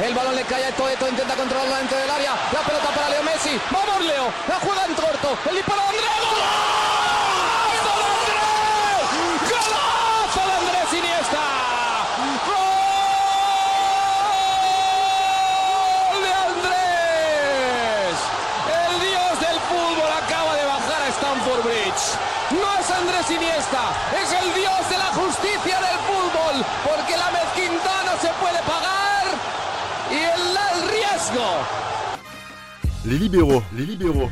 El balón le cae a Toeto, intenta controlarlo dentro del área. La pelota para Leo Messi. Vamos Leo. La juega en corto. El disparo de Andrés. ¡Golazo de Andrés! ¡Golazo de Andrés Iniesta! ¡Gol de Andrés! El dios del fútbol acaba de bajar a Stamford Bridge. No es Andrés Iniesta, es el dios de la justicia del fútbol, porque la Les libéraux, les libéraux.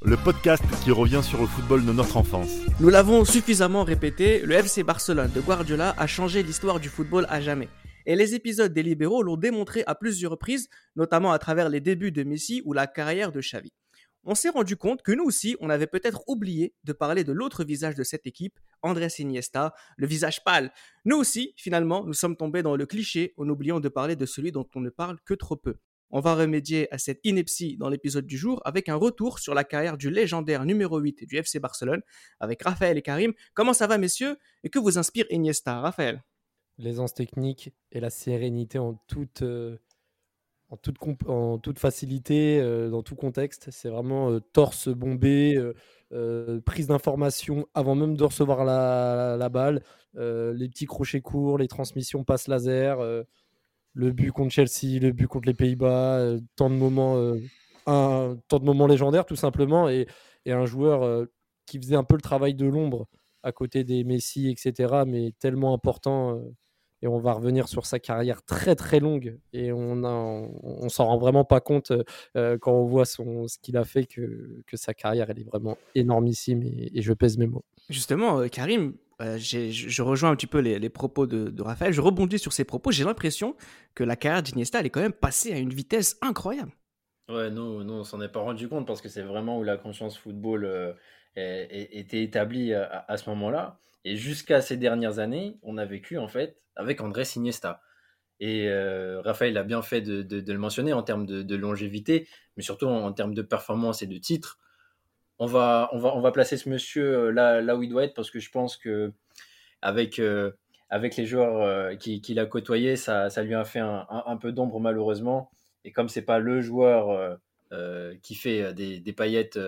Le podcast qui revient sur le football de notre enfance. Nous l'avons suffisamment répété, le FC Barcelone de Guardiola a changé l'histoire du football à jamais. Et les épisodes des libéraux l'ont démontré à plusieurs reprises, notamment à travers les débuts de Messi ou la carrière de Xavi. On s'est rendu compte que nous aussi, on avait peut-être oublié de parler de l'autre visage de cette équipe, Andrés Iniesta, le visage pâle. Nous aussi, finalement, nous sommes tombés dans le cliché en oubliant de parler de celui dont on ne parle que trop peu. On va remédier à cette ineptie dans l'épisode du jour avec un retour sur la carrière du légendaire numéro 8 du FC Barcelone avec Raphaël et Karim. Comment ça va messieurs? Et que vous inspire Iniesta, Raphaël? L'aisance technique et la sérénité en toute, euh, en toute, facilité, euh, dans tout contexte. C'est vraiment euh, torse bombé, prise d'information avant même de recevoir la, la, la balle, les petits crochets courts, les transmissions passe laser le but contre Chelsea, le but contre les Pays-Bas, euh, tant de moments, euh, tant de moments légendaires tout simplement, et, un joueur euh, qui faisait un peu le travail de l'ombre à côté des Messi, etc., mais tellement important. et on va revenir sur sa carrière très très longue et on a, on, s'en rend vraiment pas compte quand on voit ce qu'il a fait que, sa carrière elle est vraiment énormissime et je pèse mes mots. Justement, Karim, euh, je rejoins un petit peu les, propos de, Raphaël, je rebondis sur ses propos, j'ai l'impression que la carrière d'Iniesta, elle est quand même passée à une vitesse incroyable. Ouais, nous, nous on s'en est pas rendu compte parce que c'est vraiment où la conscience football euh, était établie à, à ce moment-là. Et jusqu'à ces dernières années, on a vécu en fait avec Andrés Iniesta. Et euh, Raphaël a bien fait de, le mentionner en termes de, de longévité, mais surtout en, en, termes de performance et de titres on va, on va, on va placer ce monsieur euh, là, où il doit être parce que je pense que avec, euh, avec les joueurs euh, qu'il qui a côtoyés, ça, ça, lui a fait un, un, peu d'ombre malheureusement. Et comme c'est pas le joueur euh, qui fait des, des paillettes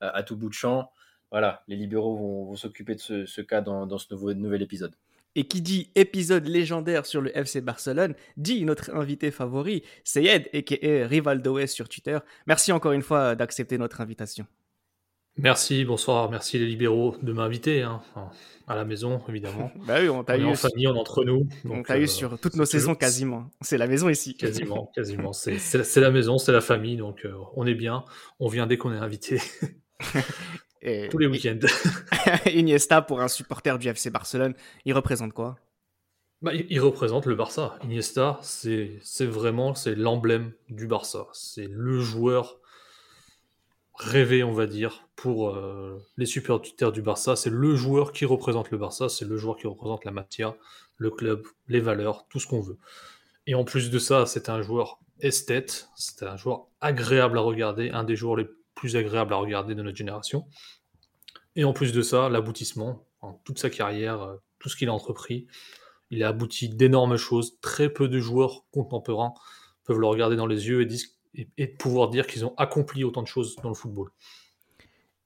à tout bout de champ, voilà, les libéraux vont, vont s'occuper de ce, cas dans, dans ce nouveau, nouvel épisode. Et qui dit épisode légendaire sur le FC Barcelone, dit notre invité favori, Sayed, et qui est sur Twitter. Merci encore une fois d'accepter notre invitation. Merci, bonsoir, merci les libéraux de m'inviter hein, à la maison, évidemment. bah oui, on t'a eu. en famille, on est entre nous. Donc, on t'a euh, eu sur toutes nos saisons quasiment. C'est la maison ici. Quasiment, quasiment. C'est la maison, c'est la famille, donc euh, on est bien. On vient dès qu'on est invité. Et, Tous les week-ends. Iniesta, pour un supporter du FC Barcelone, il représente quoi? Bah, il, il représente le Barça. Iniesta, c'est vraiment c'est l'emblème du Barça. C'est le joueur rêvé, on va dire, pour euh, les supporters du Barça. C'est le joueur qui représente le Barça, c'est le joueur qui représente la matière, le club, les valeurs, tout ce qu'on veut. Et en plus de ça, c'est un joueur esthète, c'est un joueur agréable à regarder, un des joueurs les plus agréables à regarder de notre génération. Et en plus de ça, l'aboutissement, en toute sa carrière, euh, tout ce qu'il a entrepris, il a abouti d'énormes choses. Très peu de joueurs contemporains peuvent le regarder dans les yeux et disent et, de pouvoir dire qu'ils ont accompli autant de choses dans le football.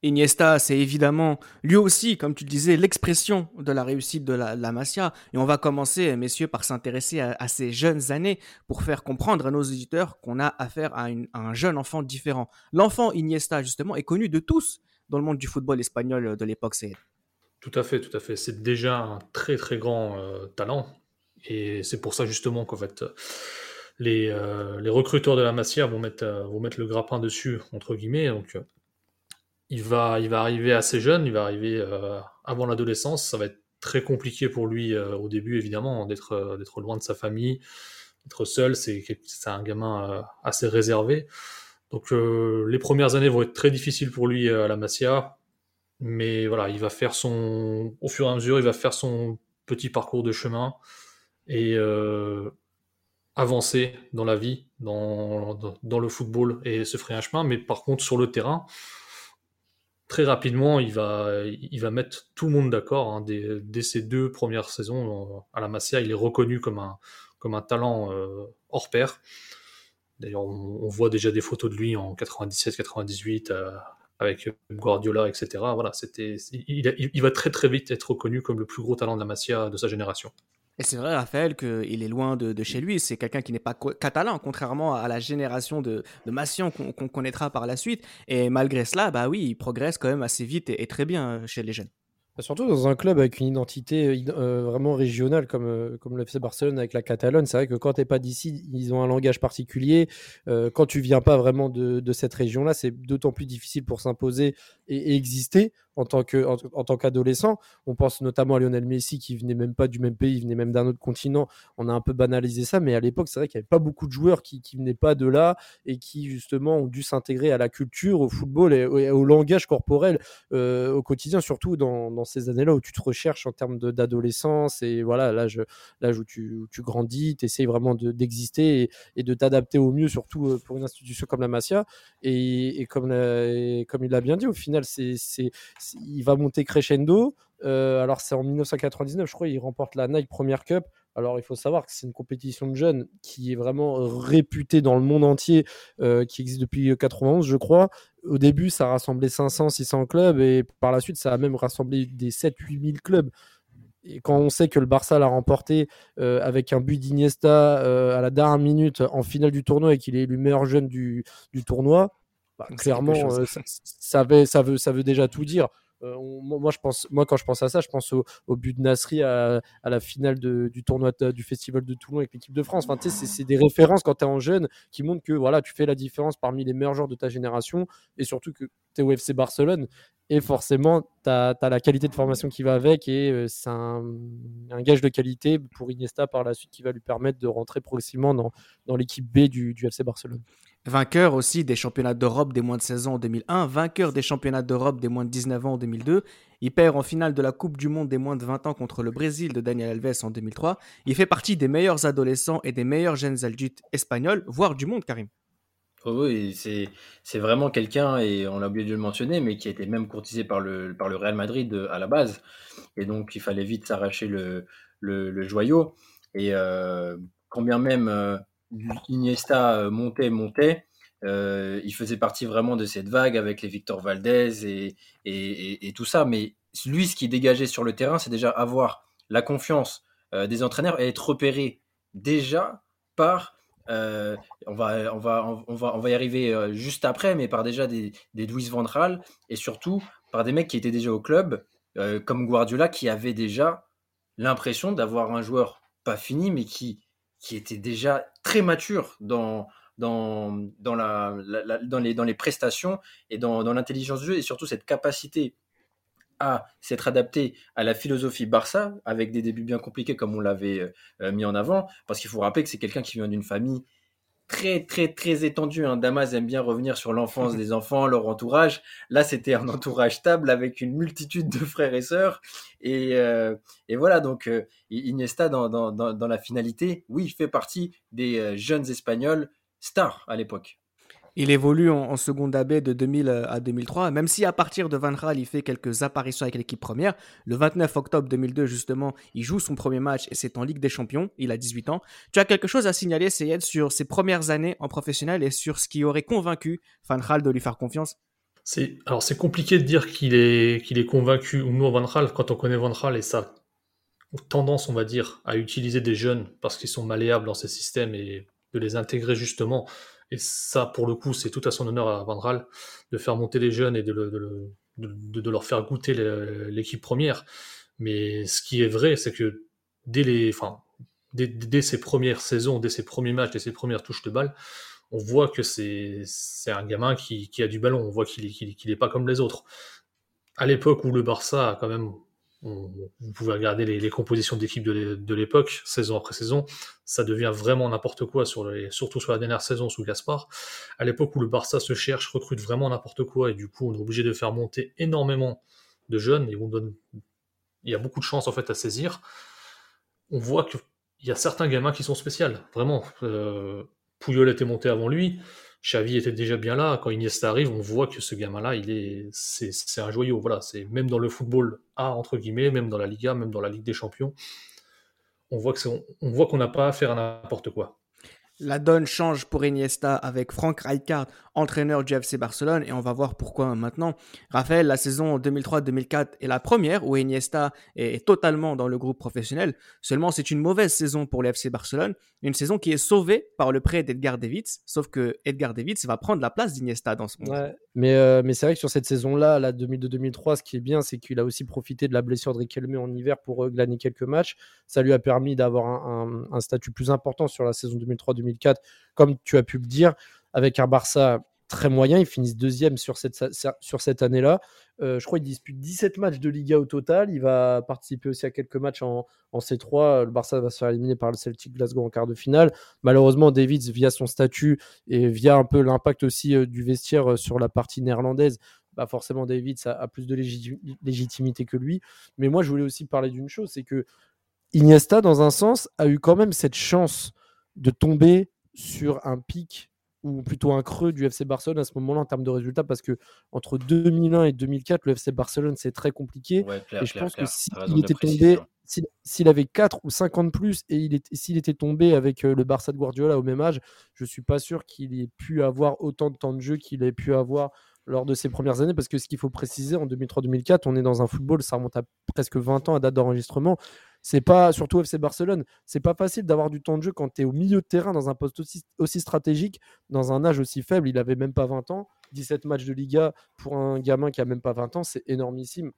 Iniesta, c'est évidemment lui aussi, comme tu le disais, l'expression de la réussite de la, la, Masia. Et on va commencer, messieurs, par s'intéresser à, à, ces jeunes années pour faire comprendre à nos éditeurs qu'on a affaire à, une, à, un jeune enfant différent. L'enfant Iniesta, justement, est connu de tous dans le monde du football espagnol de l'époque. C'est tout à fait, tout à fait. C'est déjà un très très grand euh, talent. Et c'est pour ça justement qu'en fait, les, euh, les, recruteurs de la Masia vont mettre, euh, vont mettre le grappin dessus, entre guillemets. Donc, euh, il, va, il va arriver assez jeune, il va arriver avant l'adolescence. Ça va être très compliqué pour lui au début, évidemment, d'être d'être loin de sa famille, d'être seul. C'est un gamin assez réservé. Donc, les premières années vont être très difficiles pour lui à la Masia. Mais voilà, il va faire son. Au fur et à mesure, il va faire son petit parcours de chemin. Et avancer dans la vie, dans, le football et se ferait un chemin. Mais par contre, sur le terrain, très rapidement, il va, mettre tout le monde d'accord. Hein. Dès, ses deux premières saisons à la Masia, il est reconnu comme un, talent hors pair. D'ailleurs, on, voit déjà des photos de lui en 97-98 avec Guardiola, etc. Voilà, c'était, il, va très très vite être reconnu comme le plus gros talent de la Masia de sa génération. Et c'est vrai, Raphaël, qu'il est loin de, chez lui. C'est quelqu'un qui n'est pas catalan, contrairement à la génération de, de qu'on connaîtra par la suite. Et malgré cela, bah oui, il progresse quand même assez vite et très bien euh, chez les jeunes. Bah, surtout dans un club avec une identité euh, euh, vraiment régionale comme, euh, comme le FC Barcelone avec la Catalogne, c'est vrai que quand tu n'es pas d'ici, ils ont un langage particulier. quand tu viens pas vraiment de cette région-là, c'est d'autant plus difficile pour s'imposer et, exister en tant que en, tant qu'adolescent. On pense notamment à Lionel Messi qui venait même pas du même pays, il venait même d'un autre continent. On a un peu banalisé ça, mais à l'époque, c'est vrai qu'il n'y avait pas beaucoup de joueurs qui, qui venaient pas de là et qui justement ont dû s'intégrer à la culture, au football et, au, langage corporel euh, au quotidien, surtout dans, dans ces années-là où tu te recherches en termes d'adolescence et voilà l'âge l'âge où tu, tu grandis, tu essayes vraiment d'exister et, et, de t'adapter au mieux, surtout euh, pour une institution comme la Masia. Et, et comme, comme il l'a bien dit, au final c'est, il va monter crescendo. Euh, alors c'est en 1999, je crois, il remporte la Nike Premier Cup. Alors il faut savoir que c'est une compétition de jeunes qui est vraiment réputée dans le monde entier, euh, qui existe depuis 91, je crois. Au début, ça rassemblait 500, 600 clubs et par la suite, ça a même rassemblé des 7, 8 000 clubs. Et quand on sait que le Barça l'a remporté euh, avec un but d'Iniesta à la dernière minute en finale du tournoi et qu'il est élu meilleur jeune du tournoi, bah, clairement, euh, ça, ça, veut, ça veut déjà tout dire. Euh, moi, je pense, moi, quand je pense à ça, je pense au, but de Nasri à, la finale du tournoi du Festival de Toulon avec l'équipe de France. Enfin, c'est des références quand tu es en jeune qui montrent que voilà, tu fais la différence parmi les meilleurs joueurs de ta génération et surtout que tu es au FC Barcelone. Et forcément, tu as, la qualité de formation qui va avec et euh, c'est un, gage de qualité pour Iniesta par la suite qui va lui permettre de rentrer progressivement dans, dans l'équipe B du, du FC Barcelone. Vainqueur aussi des championnats d'Europe des moins de 16 ans en 2001, vainqueur des championnats d'Europe des moins de 19 ans en 2002. Il perd en finale de la Coupe du Monde des moins de 20 ans contre le Brésil de Daniel Alves en 2003. Il fait partie des meilleurs adolescents et des meilleurs jeunes adultes espagnols, voire du monde, Karim. Oh oui, c'est, vraiment quelqu'un, et on a oublié de le mentionner, mais qui a été même courtisé par le, par le Real Madrid à la base. Et donc, il fallait vite s'arracher le, le, joyau. Et euh, combien même. Euh, Iniesta euh, montait, montait. Euh, il faisait partie vraiment de cette vague avec les Victor Valdez et, et, tout ça. Mais lui, ce qui dégageait sur le terrain, c'est déjà avoir la confiance euh, des entraîneurs et être repéré déjà par, on, va, on, va, on, va, on va y arriver juste après, mais par déjà des, des Vandral et surtout par des mecs qui étaient déjà au club, comme Guardiola, qui avait déjà l'impression d'avoir un joueur pas fini, mais qui qui était déjà très mature dans, dans, dans, la, dans, les, dans les prestations et dans, dans l'intelligence du jeu et surtout cette capacité à s'être adapté à la philosophie Barça avec des débuts bien compliqués comme on l'avait euh, mis en avant. Parce qu'il faut rappeler que c'est quelqu'un qui vient d'une famille très très très étendu. Hein. Damas aime bien revenir sur l'enfance des enfants, leur entourage. Là, c'était un entourage stable avec une multitude de frères et sœurs. Et, euh, et voilà, donc euh, Iniesta dans, dans, dans, la finalité, oui, il fait partie des euh, jeunes Espagnols stars à l'époque. Il évolue en, seconde AB de 2000 à 2003, même si à partir de Van Raal, il fait quelques apparitions avec l'équipe première. Le 29 octobre 2002, justement, il joue son premier match et c'est en Ligue des Champions. Il a 18 ans. Tu as quelque chose à signaler, Seyed, sur ses premières années en professionnel et sur ce qui aurait convaincu Van Raal de lui faire confiance? C'est, alors c'est compliqué de dire qu'il est, qu'il est convaincu ou non Van Raal quand on connaît Van Raal et sa tendance, on va dire, à utiliser des jeunes parce qu'ils sont malléables dans ses systèmes et de les intégrer justement et ça, pour le coup, c'est tout à son honneur à Vandral de faire monter les jeunes et de, leur faire goûter l'équipe première. Mais ce qui est vrai, c'est que dès, les, ses premières saisons, dès ses premiers matchs, dès ses premières touches de balle, on voit que c'est un gamin qui, a du ballon. On voit qu'il n'est pas comme les autres. À l'époque où le Barça a quand même vous pouvez regarder les, compositions d'équipe de l'époque, saison après saison, ça devient vraiment n'importe quoi, surtout sur la dernière saison sous Gaspard. À l'époque où le Barça se cherche, recrute vraiment n'importe quoi, et du coup on est obligé de faire monter énormément de jeunes, et on donne, il y a beaucoup de chances en fait à saisir. On voit qu'il y a certains gamins qui sont spéciaux, vraiment. Euh, était monté avant lui, Xavi était déjà bien là. Quand Iniesta arrive, on voit que ce gamin-là, il est, c'est, un joyau. Voilà, c'est même dans le football A entre guillemets, même dans la Liga, même dans la Ligue des Champions, on voit qu'on n'a pas affaire à n'importe quoi. La donne change pour Iniesta avec Frank Rijkaard, entraîneur du FC Barcelone, et on va voir pourquoi maintenant. Raphaël, la saison 2003-2004 est la première où Iniesta est totalement dans le groupe professionnel. Seulement, c'est une mauvaise saison pour le FC Barcelone, une saison qui est sauvée par le prêt d'Edgar Davids, sauf que Edgar Davids va prendre la place d'Iniesta dans ce monde. mais, euh, mais c'est vrai que sur cette saison-là, la 2002-2003, ce qui est bien, c'est qu'il a aussi profité de la blessure de Riquelme en hiver pour glaner quelques matchs. Ça lui a permis d'avoir un, un statut plus important sur la saison 2003 2004 comme tu as pu le dire, avec un Barça très moyen. Ils finissent deuxième sur cette, sur cette année-là. Euh, je crois qu'il dispute 17 matchs de Liga au total. Il va participer aussi à quelques matchs en, C3. Le Barça va se faire éliminer par le Celtic Glasgow en quart de finale. Malheureusement, Davids, via son statut et via un peu l'impact aussi euh, du vestiaire euh, sur la partie néerlandaise, bah forcément, Davids a, plus de légitimité que lui. Mais moi, je voulais aussi parler d'une chose, c'est que Iniesta, dans un sens, a eu quand même cette chance de tomber sur un pic ou plutôt un creux du FC Barcelone à ce moment-là en termes de résultats parce que entre 2001 et 2004 le FC Barcelone c'est très compliqué. Et je pense que s'il était tombé s'il avait 4 ou 50 plus et s'il était tombé avec euh, le Barça de Guardiola au même âge je suis pas sûr qu'il ait pu avoir autant de temps de jeu qu'il ait pu avoir lors de ses premières années parce que ce qu'il faut préciser en 2003-2004 on est dans un football ça remonte à presque 20 ans à date d'enregistrement c'est pas, surtout FC Barcelone, c'est pas facile d'avoir du temps de jeu quand tu es au milieu de terrain dans un poste aussi, stratégique, dans un âge aussi faible. Il avait même pas 20 ans. 17 matchs de Liga pour un gamin qui a même pas 20 ans, c'est énormissime.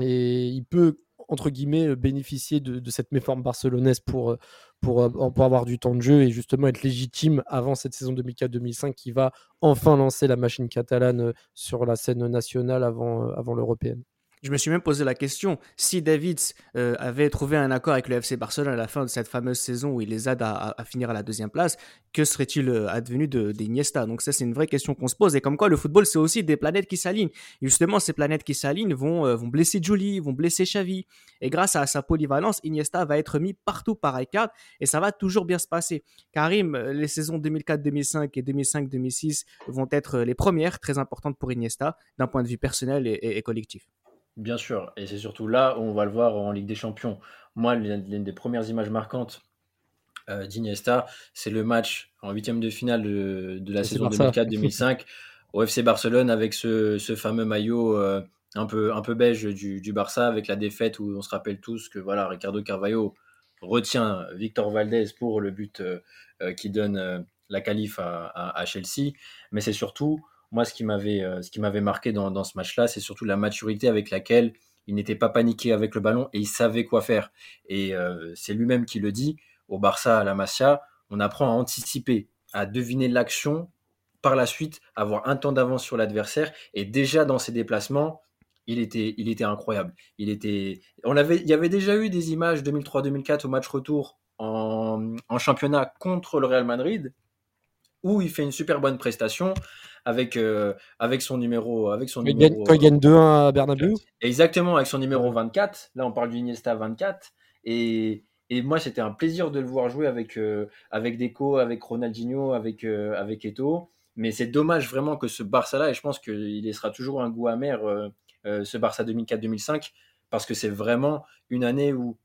Et il peut, entre guillemets, bénéficier de, cette méforme barcelonaise pour, pour, pour, avoir du temps de jeu et justement être légitime avant cette saison 2004-2005 qui va enfin lancer la machine catalane sur la scène nationale avant, avant l'européenne. Je me suis même posé la question, si Davids euh, avait trouvé un accord avec le FC Barcelone à la fin de cette fameuse saison où il les aide à, finir à la deuxième place, que serait-il euh, advenu d'Iniesta? Donc ça, c'est une vraie question qu'on se pose. Et comme quoi, le football, c'est aussi des planètes qui s'alignent. Justement, ces planètes qui s'alignent vont, euh, blesser Julie, vont blesser Xavi. Et grâce à sa polyvalence, Iniesta va être mis partout par Rijkaard et ça va toujours bien se passer. Karim, les saisons 2004-2005 et 2005-2006 vont être les premières, très importantes pour Iniesta, d'un point de vue personnel et collectif. Bien sûr, et c'est surtout là où on va le voir en Ligue des Champions. Moi, l'une des premières images marquantes euh, d'Iniesta, c'est le match en huitième de finale de, la saison 2004-2005 au FC Barcelone avec ce, fameux maillot euh, un, peu, un peu beige du, Barça avec la défaite où on se rappelle tous que voilà, Ricardo Carvalho retient Victor Valdez pour le but euh, qui donne la qualif à Chelsea. Mais c'est surtout moi, ce qui m'avait, euh, ce qui m'avait marqué dans, ce match-là, c'est surtout la maturité avec laquelle il n'était pas paniqué avec le ballon et il savait quoi faire. Et euh, c'est lui-même qui le dit au Barça, à la Masia, on apprend à anticiper, à deviner l'action, par la suite, avoir un temps d'avance sur l'adversaire. Et déjà dans ses déplacements, il était, il était incroyable. Il était, on avait, il y avait déjà eu des images 2003-2004 au match retour en, en championnat contre le Real Madrid où il fait une super bonne prestation avec, euh, avec son numéro. Avec son numéro quand il gagne 2-1 à Bernabeu Exactement, avec son numéro 24. Là, on parle du Iniesta 24. Et, et moi, c'était un plaisir de le voir jouer avec, euh, avec Deco, avec Ronaldinho, avec, euh, avec Eto. Mais c'est dommage vraiment que ce Barça-là, et je pense qu'il laissera toujours un goût amer, ce Barça 2004-2005, parce que c'est vraiment une année où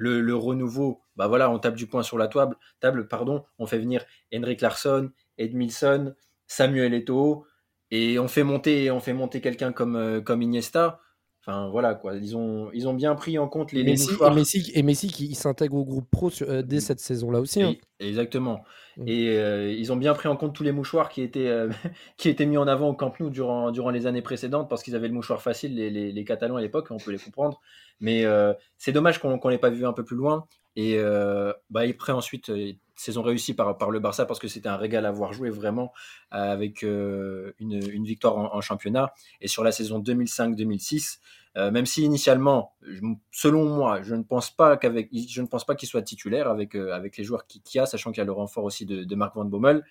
le, le, renouveau, bah voilà, on tape du poing sur la table, table pardon, on fait venir Henrik Larsson, Edmilson, Samuel Eto'o, et on fait monter, on fait monter quelqu'un comme, euh, comme Iniesta. Enfin voilà quoi, ils ont, ils ont bien pris en compte les, Messi, et Messi, et Messi qui s'intègre au groupe pro euh, dès cette saison-là aussi. Hein. exactement. Mm. Et euh, ils ont bien pris en compte tous les mouchoirs qui étaient, qui étaient mis en avant au Camp Nou durant, durant les années précédentes parce qu'ils avaient le mouchoir facile, les, les, les Catalans à l'époque, on peut les comprendre. Mais c'est dommage qu'on ne l'ait pas vu un peu plus loin. Et bah, après ensuite saison réussie par, par le Barça parce que c'était un régal à voir jouer vraiment euh, avec euh, une, victoire en, championnat. Et sur la saison 2005-2006, euh, même si initialement, selon moi, je ne pense pas qu'avec, je ne pense pas qu'il soit titulaire avec, avec les joueurs qu'il qui a, sachant qu'il y a le renfort aussi de, de Marc Van Bommel.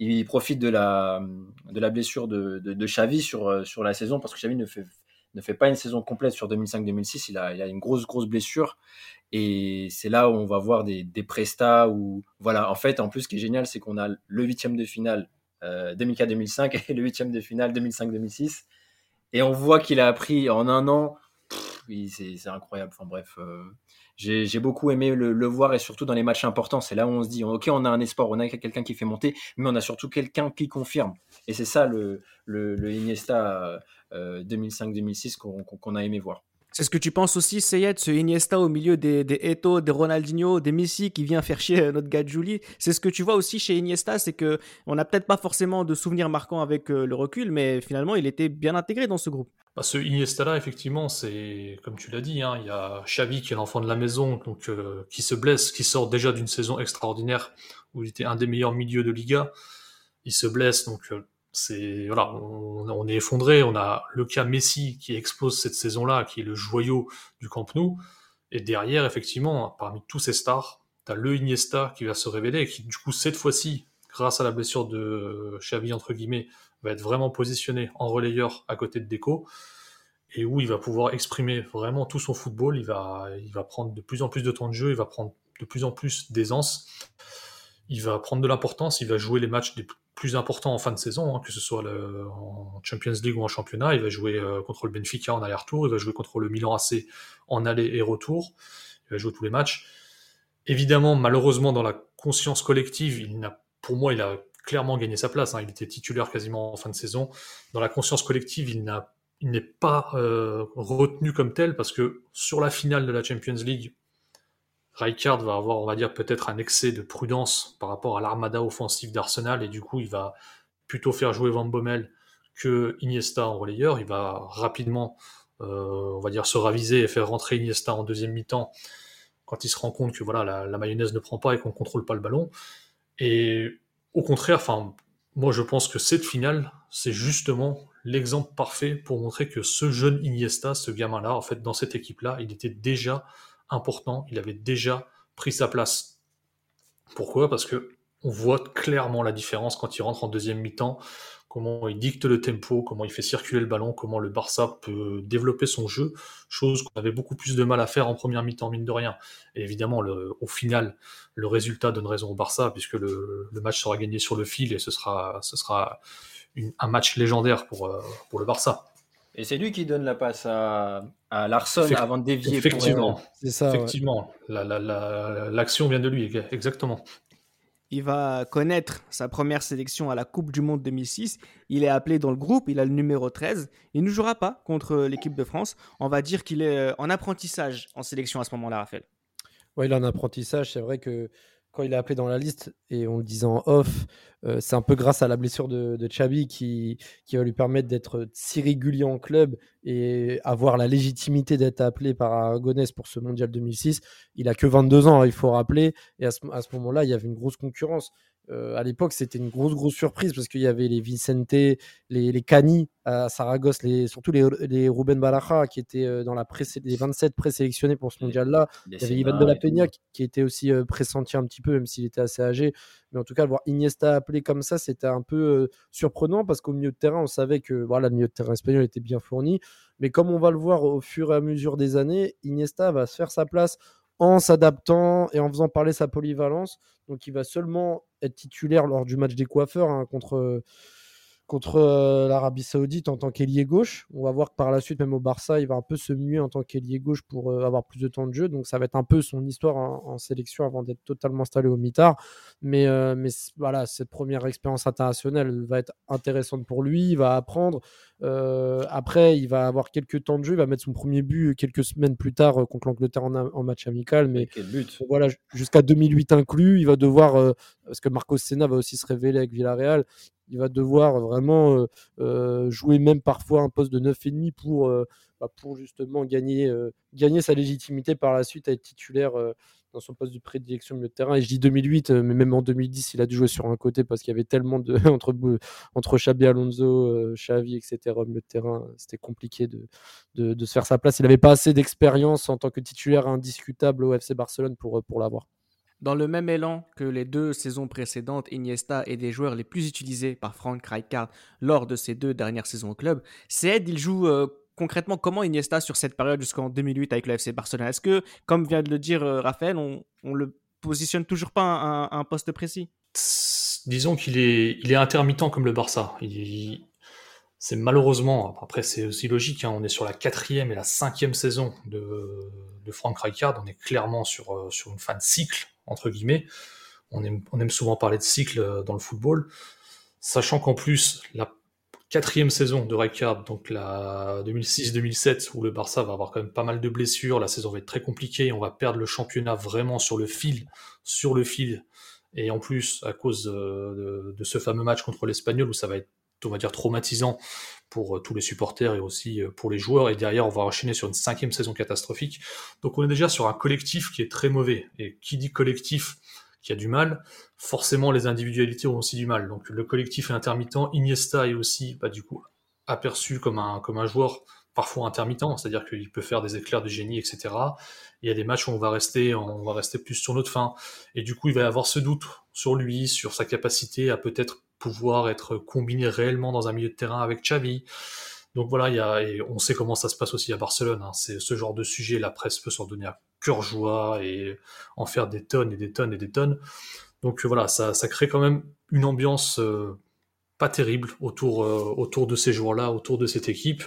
Il profite de la, de la blessure de, de, de Xavi sur, sur la saison parce que Xavi ne fait ne fait pas une saison complète sur 2005-2006. Il a, a une grosse, grosse blessure. Et c'est là où on va voir des, des prestats. Où, voilà, en fait, en plus, ce qui est génial, c'est qu'on a le huitième de finale 2004-2005 euh, et le huitième de finale 2005-2006. Et on voit qu'il a appris en un an. C'est incroyable. Enfin bref, euh, j'ai beaucoup aimé le, voir et surtout dans les matchs importants. C'est là où on se dit, ok, on a un espoir, on a quelqu'un qui fait monter, mais on a surtout quelqu'un qui confirme. Et c'est ça le, le, Iniesta 2005-2006 qu'on a aimé voir. C'est ce que tu penses aussi, Seyed, ce Iniesta au milieu des, des Eto, des Ronaldinho, des Messi qui vient faire chier notre gars Julie. C'est ce que tu vois aussi chez Iniesta, c'est que on n'a peut-être pas forcément de souvenirs marquants avec euh, le recul, mais finalement il était bien intégré dans ce groupe. Bah, ce Iniesta-là, effectivement, c'est comme tu l'as dit, hein, il y a Xavi qui est l'enfant de la maison, donc euh, qui se blesse, qui sort déjà d'une saison extraordinaire où il était un des meilleurs milieux de Liga. Il se blesse, donc euh, c'est voilà, on, est effondré. On a le cas Messi qui explose cette saison-là, qui est le joyau du Camp Nou. Et derrière, effectivement, parmi tous ces stars, t'as le Iniesta qui va se révéler, qui du coup cette fois-ci, grâce à la blessure de Xavi entre guillemets, va être vraiment positionné en relayeur à côté de Deco et où il va pouvoir exprimer vraiment tout son football. Il va, prendre de plus en plus de temps de jeu, il va prendre de plus en plus d'aisance, il va prendre de l'importance, il va jouer les matchs des plus important en fin de saison, hein, que ce soit en Champions League ou en championnat. Il va jouer euh, contre le Benfica en aller-retour, il va jouer contre le Milan AC en aller et retour, il va jouer tous les matchs. Évidemment, malheureusement, dans la conscience collective, il n'a, pour moi, il a clairement gagné sa place. Hein. Il était titulaire quasiment en fin de saison. Dans la conscience collective, il n'a il n'est pas euh, retenu comme tel parce que sur la finale de la Champions League, Rijkaard va avoir, on va dire, peut-être un excès de prudence par rapport à l'armada offensive d'Arsenal et du coup, il va plutôt faire jouer Van Bommel que Iniesta en relayeur. Il va rapidement, euh, on va dire, se raviser et faire rentrer Iniesta en deuxième mi-temps quand il se rend compte que voilà, la, mayonnaise ne prend pas et qu'on ne contrôle pas le ballon. Et au contraire, enfin, moi je pense que cette finale, c'est justement l'exemple parfait pour montrer que ce jeune Iniesta, ce gamin-là, en fait, dans cette équipe-là, il était déjà important, il avait déjà pris sa place. Pourquoi? Parce que on voit clairement la différence quand il rentre en deuxième mi-temps, comment il dicte le tempo, comment il fait circuler le ballon, comment le Barça peut développer son jeu, chose qu'on avait beaucoup plus de mal à faire en première mi-temps, mine de rien. Et évidemment, au final, le résultat donne raison au Barça, puisque le, match sera gagné sur le fil et ce sera, un match légendaire pour, euh, pour le Barça. Et c'est lui qui donne la passe à, à Larson avant de dévier. Effectivement, c'est ça. Effectivement, l'action vient de lui, exactement. Il va connaître sa première sélection à la Coupe du Monde 2006. Il est appelé dans le groupe, il a le numéro 13. Il ne jouera pas contre l'équipe de France. On va dire qu'il est euh, en apprentissage en sélection à ce moment-là, Raphaël. Oui, il est en apprentissage. C'est vrai que quand il est appelé dans la liste, et on le disait en off, euh, c'est un peu grâce à la blessure de, de Chabi qui, va lui permettre d'être si régulier en club et avoir la légitimité d'être appelé par Aragonès pour ce mondial 2006. Il a que 22 ans, hein, il faut rappeler, et à ce moment-là, il y avait une grosse concurrence. Euh, à l'époque, c'était une grosse, grosse surprise parce qu'il y avait les Vicente, les, les Cani à Saragosse, les, surtout les, les Ruben Balaja qui étaient euh, dans la les 27 présélectionnés pour ce mondial-là. Il y avait Ivan de la Peña qui, était aussi euh, pressenti un petit peu, même s'il était assez âgé. Mais en tout cas, voir Iniesta appelé comme ça, c'était un peu surprenant parce qu'au milieu de terrain, on savait que voilà, le milieu de terrain espagnol était bien fourni. Mais comme on va le voir au fur et à mesure des années, Iniesta va se faire sa place en s'adaptant et en faisant parler sa polyvalence. Donc il va seulement être titulaire lors du match des coiffeurs hein, contre, contre euh, l'Arabie Saoudite en tant qu'ailier gauche. On va voir que par la suite, même au Barça, il va un peu se muer en tant qu'ailier gauche pour euh, avoir plus de temps de jeu. Donc ça va être un peu son histoire en, sélection avant d'être totalement installé au mitard. Mais, euh, mais voilà, cette première expérience internationale va être intéressante pour lui. Il va apprendre. après, il va avoir quelques temps de jeu. Il va mettre son premier but quelques semaines plus tard contre l'Angleterre en, match amical. Mais voilà, jusqu'à 2008 inclus, il va devoir, parce que Marcos Senna va aussi se révéler avec Villarreal, il va devoir vraiment euh, euh, jouer même parfois un poste de 9,5 pour, euh, bah, pour justement gagner, sa légitimité par la suite à être titulaire dans son poste de prédilection milieu de terrain. Et je dis 2008, mais même en 2010, il a dû jouer sur un côté parce qu'il y avait tellement de. entre, entre Xabi Alonso, Xavi, etc., milieu de terrain, c'était compliqué de, se faire sa place. Il n'avait pas assez d'expérience en tant que titulaire indiscutable au FC Barcelone pour l'avoir. Dans le même élan que les deux saisons précédentes, Iniesta est des joueurs les plus utilisés par Frank Rijkaard lors de ses deux dernières saisons au club. C'est il joue euh, concrètement comment Iniesta sur cette période jusqu'en 2008 avec le FC Barcelone? Est-ce que, comme vient de le dire euh, Raphaël, on, on le positionne toujours pas à un, poste précis? Disons qu'il est, intermittent comme le Barça. c'est malheureusement, après c'est aussi logique, hein, on est sur la quatrième et la cinquième saison de, Frank Rijkaard, on est clairement sur, euh, sur une fin de cycle, entre guillemets. On aime, souvent parler de cycle euh, dans le football, sachant qu'en plus, la quatrième saison de Rijkaard, donc la 2006-2007, où le Barça va avoir quand même pas mal de blessures, la saison va être très compliquée, on va perdre le championnat vraiment sur le fil, sur le fil, et en plus, à cause de, de ce fameux match contre l'Espagnol, où ça va être on va dire, traumatisant pour euh, tous les supporters et aussi euh, pour les joueurs. Et derrière, on va enchaîner sur une cinquième saison catastrophique. Donc on est déjà sur un collectif qui est très mauvais. Et qui dit collectif qui a du mal, forcément les individualités ont aussi du mal. Donc le collectif est intermittent. Iniesta est aussi, bah, du coup, aperçu comme un, joueur parfois intermittent, c'est-à-dire qu'il peut faire des éclairs de génie, etc. Il y a des matchs où on va rester, on va rester plus sur notre fin, et du coup il va y avoir ce doute sur lui, sur sa capacité à peut-être pouvoir être combiné réellement dans un milieu de terrain avec Xavi. Donc voilà, il y a, et on sait comment ça se passe aussi à Barcelone. Hein. C'est ce genre de sujet, la presse peut s'en donner à cœur joie et en faire des tonnes et des tonnes et des tonnes. Donc voilà, ça, crée quand même une ambiance euh, pas terrible autour, euh, autour de ces joueurs-là, autour de cette équipe,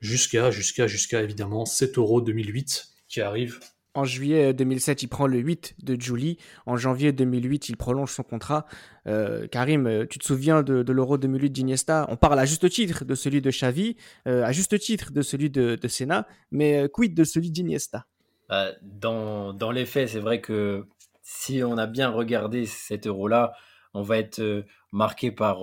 jusqu'à, jusqu'à, jusqu'à évidemment 7 Euro 2008 qui arrive en juillet 2007, il prend le 8 de Julie. En janvier 2008, il prolonge son contrat. Euh, Karim, euh, tu te souviens de, l'Euro 2008 d'Iniesta? On parle à juste titre de celui de Xavi, euh, à juste titre de celui de, de Senna, mais quid de celui d'Iniesta? Bah, dans, dans, les faits, c'est vrai que si on a bien regardé cet Euro-là, on va être marqué par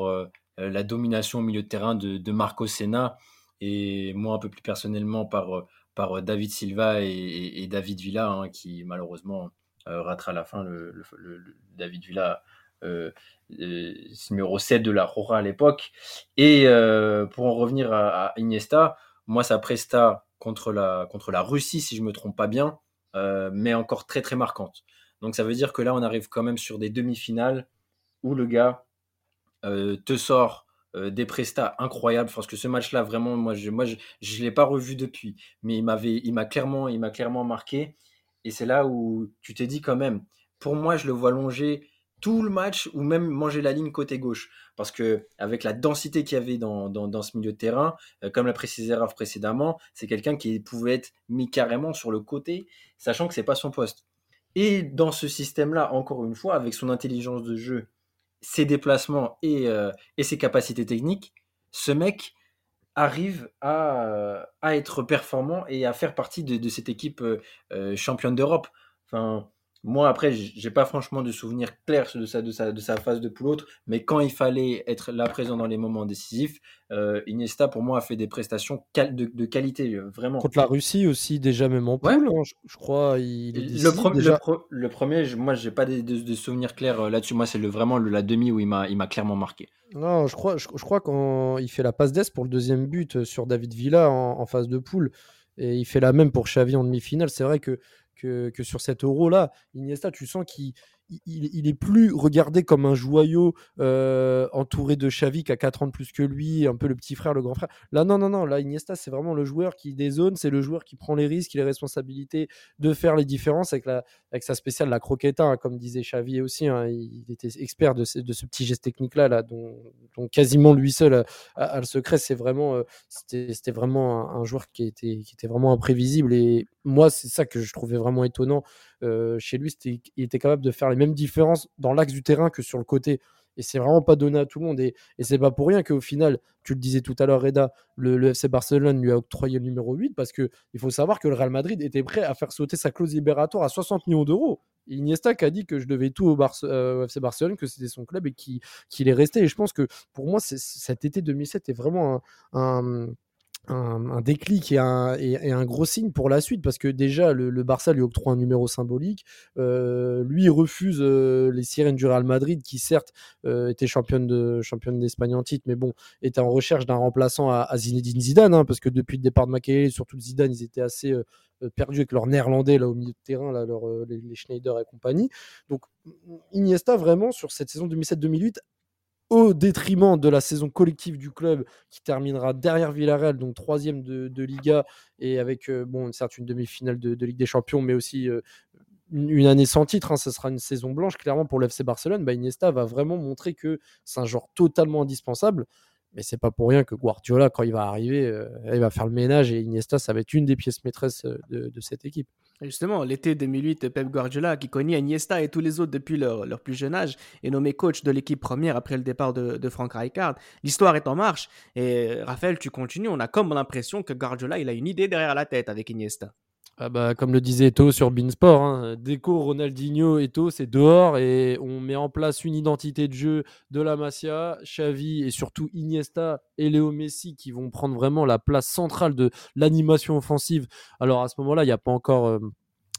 la domination au milieu de terrain de, de Marco Senna et moi un peu plus personnellement par par euh, David Silva et, David Villa, hein, qui malheureusement euh, ratera la fin le, David Villa. Euh, numéro 7 de la Rora à l'époque. Et pour en revenir à, Iniesta, moi, sa presta contre la, contre la Russie, si je me trompe pas bien, mais encore très très marquante. Donc ça veut dire que là, on arrive quand même sur des demi-finales où le gars te sort euh, des prestats incroyables. Parce que ce match-là, vraiment, moi, je, moi, je, l'ai pas revu depuis, mais il m'avait, il m'a clairement, il m'a clairement marqué. Et c'est là où tu t'es dit quand même. Pour moi, je le vois longer tout le match ou même manger la ligne côté gauche. Parce que avec la densité qu'il y avait dans, dans, ce milieu de terrain, euh, comme l'a précisé Raph précédemment, c'est quelqu'un qui pouvait être mis carrément sur le côté, sachant que c'est pas son poste. Et dans ce système-là, encore une fois, avec son intelligence de jeu ses déplacements euh, et, ses capacités techniques, ce mec arrive à, à, être performant et à faire partie de, cette équipe euh, euh, championne d'Europe. Moi, après, j'ai pas franchement de souvenirs clairs de sa, de sa, de sa phase de poule mais quand il fallait être là présent dans les moments décisifs, euh, Iniesta, pour moi, a fait des prestations de, de, qualité, euh, vraiment. Contre la Russie aussi, déjà même en poule, hein, je, crois. Il est le, premier, déjà... le, premier, je, moi, j'ai pas de, de, souvenirs clairs euh, là-dessus. Moi, c'est le, vraiment la demi où il m'a clairement marqué. Non, je crois, je, crois quand il fait la passe d'Est pour le deuxième but sur David Villa en, en phase de poule, et il fait la même pour Xavi en demi-finale. C'est vrai que que, sur cet euro-là. Iniesta, tu sens qu'il il, est plus regardé comme un joyau euh, entouré de Xavi qui a 4 ans de plus que lui, un peu le petit frère, le grand frère. Là, non, non, non. Là, Iniesta, c'est vraiment le joueur qui dézone, c'est le joueur qui prend les risques, les responsabilités de faire les différences avec, sa spéciale, la croqueta, hein, comme disait Xavi aussi. Hein. il était expert de ce, petit geste technique-là, là, dont, quasiment lui seul a, le secret. C'est vraiment, euh, c'était vraiment un, joueur qui était vraiment imprévisible. Et moi, c'est ça que je trouvais vraiment étonnant euh, chez lui. il était capable de faire les mêmes différences dans l'axe du terrain que sur le côté. Et c'est vraiment pas donné à tout le monde. Et, c'est pas pour rien qu'au final, tu le disais tout à l'heure, Reda, le, FC Barcelone lui a octroyé le numéro 8 parce qu'il faut savoir que le Real Madrid était prêt à faire sauter sa clause libératoire à 60 millions d'euros. Iniesta a dit que je devais tout au, euh, FC Barcelone, que c'était son club et qu'il est resté. Et je pense que pour moi, cet été 2007 est vraiment un, déclic et un, un, gros signe pour la suite parce que déjà le, Barça lui octroie un numéro symbolique. Euh, lui refuse euh, les sirènes du Real Madrid qui certes euh, était championne de championne d'Espagne en titre, mais bon était en recherche d'un remplaçant à, Zinedine Zidane hein, parce que depuis le départ de Makelele, surtout Zidane, ils étaient assez perdus avec leur néerlandais là au milieu de terrain, là, les, les Schneider et compagnie. Donc Iniesta vraiment sur cette saison 2007-2008 au détriment de la saison collective du club qui terminera derrière Villarreal, donc troisième de, Liga, et avec, euh, bon, certes, une demi-finale de, Ligue des Champions, mais aussi euh, une, année sans titre. Hein, ce sera une saison blanche, clairement, pour l'FC Barcelone. Bah, Iniesta va vraiment montrer que c'est un genre totalement indispensable. Mais c'est pas pour rien que Guardiola, quand il va arriver, euh, il va faire le ménage et Iniesta, ça va être une des pièces maîtresses euh, de, cette équipe. Justement, l'été 2008, Pep Guardiola, qui connaît Iniesta et tous les autres depuis leur, leur plus jeune âge, est nommé coach de l'équipe première après le départ de, de Frank Rijkaard. L'histoire est en marche. Et Raphaël, tu continues. On a comme l'impression que Guardiola, il a une idée derrière la tête avec Iniesta. Ah bah, comme le disait Eto sur Beansport, hein, Deco, Ronaldinho, Eto, c'est dehors et on met en place une identité de jeu de la Masia, Xavi et surtout Iniesta et Léo Messi qui vont prendre vraiment la place centrale de l'animation offensive. Alors à ce moment-là, il n'y a pas encore. euh,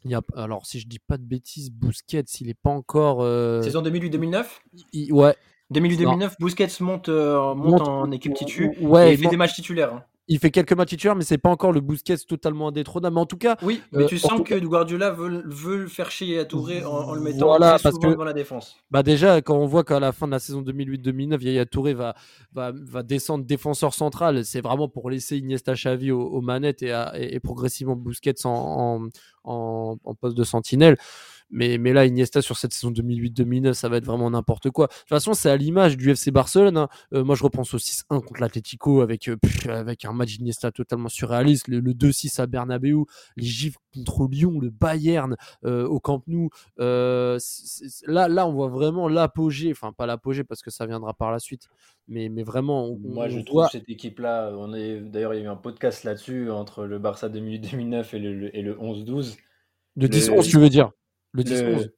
il y a, alors si je dis pas de bêtises, Busquets, il n'est pas encore. euh, Saison 2008-2009 il- ouais, 2008-2009, Busquets monte, euh, monte, Monte- en équipe titu ouais, et il fait des matchs titulaires. hein. Il fait quelques matchs titulaires, mais c'est pas encore le Busquets totalement indétrônable. Mais en tout cas, Oui, mais Euh, tu en sens que Guardiola veut, veut le faire chier à Touré en, en le mettant Voilà, parce que- devant la défense. Bah déjà, quand on voit qu'à la fin de la saison 2008-2009, Yaya Touré va, va, va descendre défenseur central, c'est vraiment pour laisser Iniesta Xavi aux, aux manettes et, à- et- et progressivement Busquets en, en, en- en poste de sentinelle. Mais, mais là, Iniesta sur cette saison 2008-2009, ça va être vraiment n'importe quoi. De toute façon, c'est à l'image du FC Barcelone. hein. Euh, moi, je repense au 6-1 contre l'Atlético avec, euh, pff, avec un match Iniesta totalement surréaliste. Le, le 2-6 à Bernabeu, les gifles contre Lyon, le Bayern euh, au Camp Nou. Euh, là, là, on voit vraiment l'apogée, enfin pas l'apogée parce que ça viendra par la suite, mais, mais vraiment, on, Moi, on je voit- trouve cette équipe-là, on est d'ailleurs, il y a eu un podcast là-dessus entre le Barça 2008-2009 et le, le- et le 11-12. le le- 10-11, tu veux dire? Le 10-11.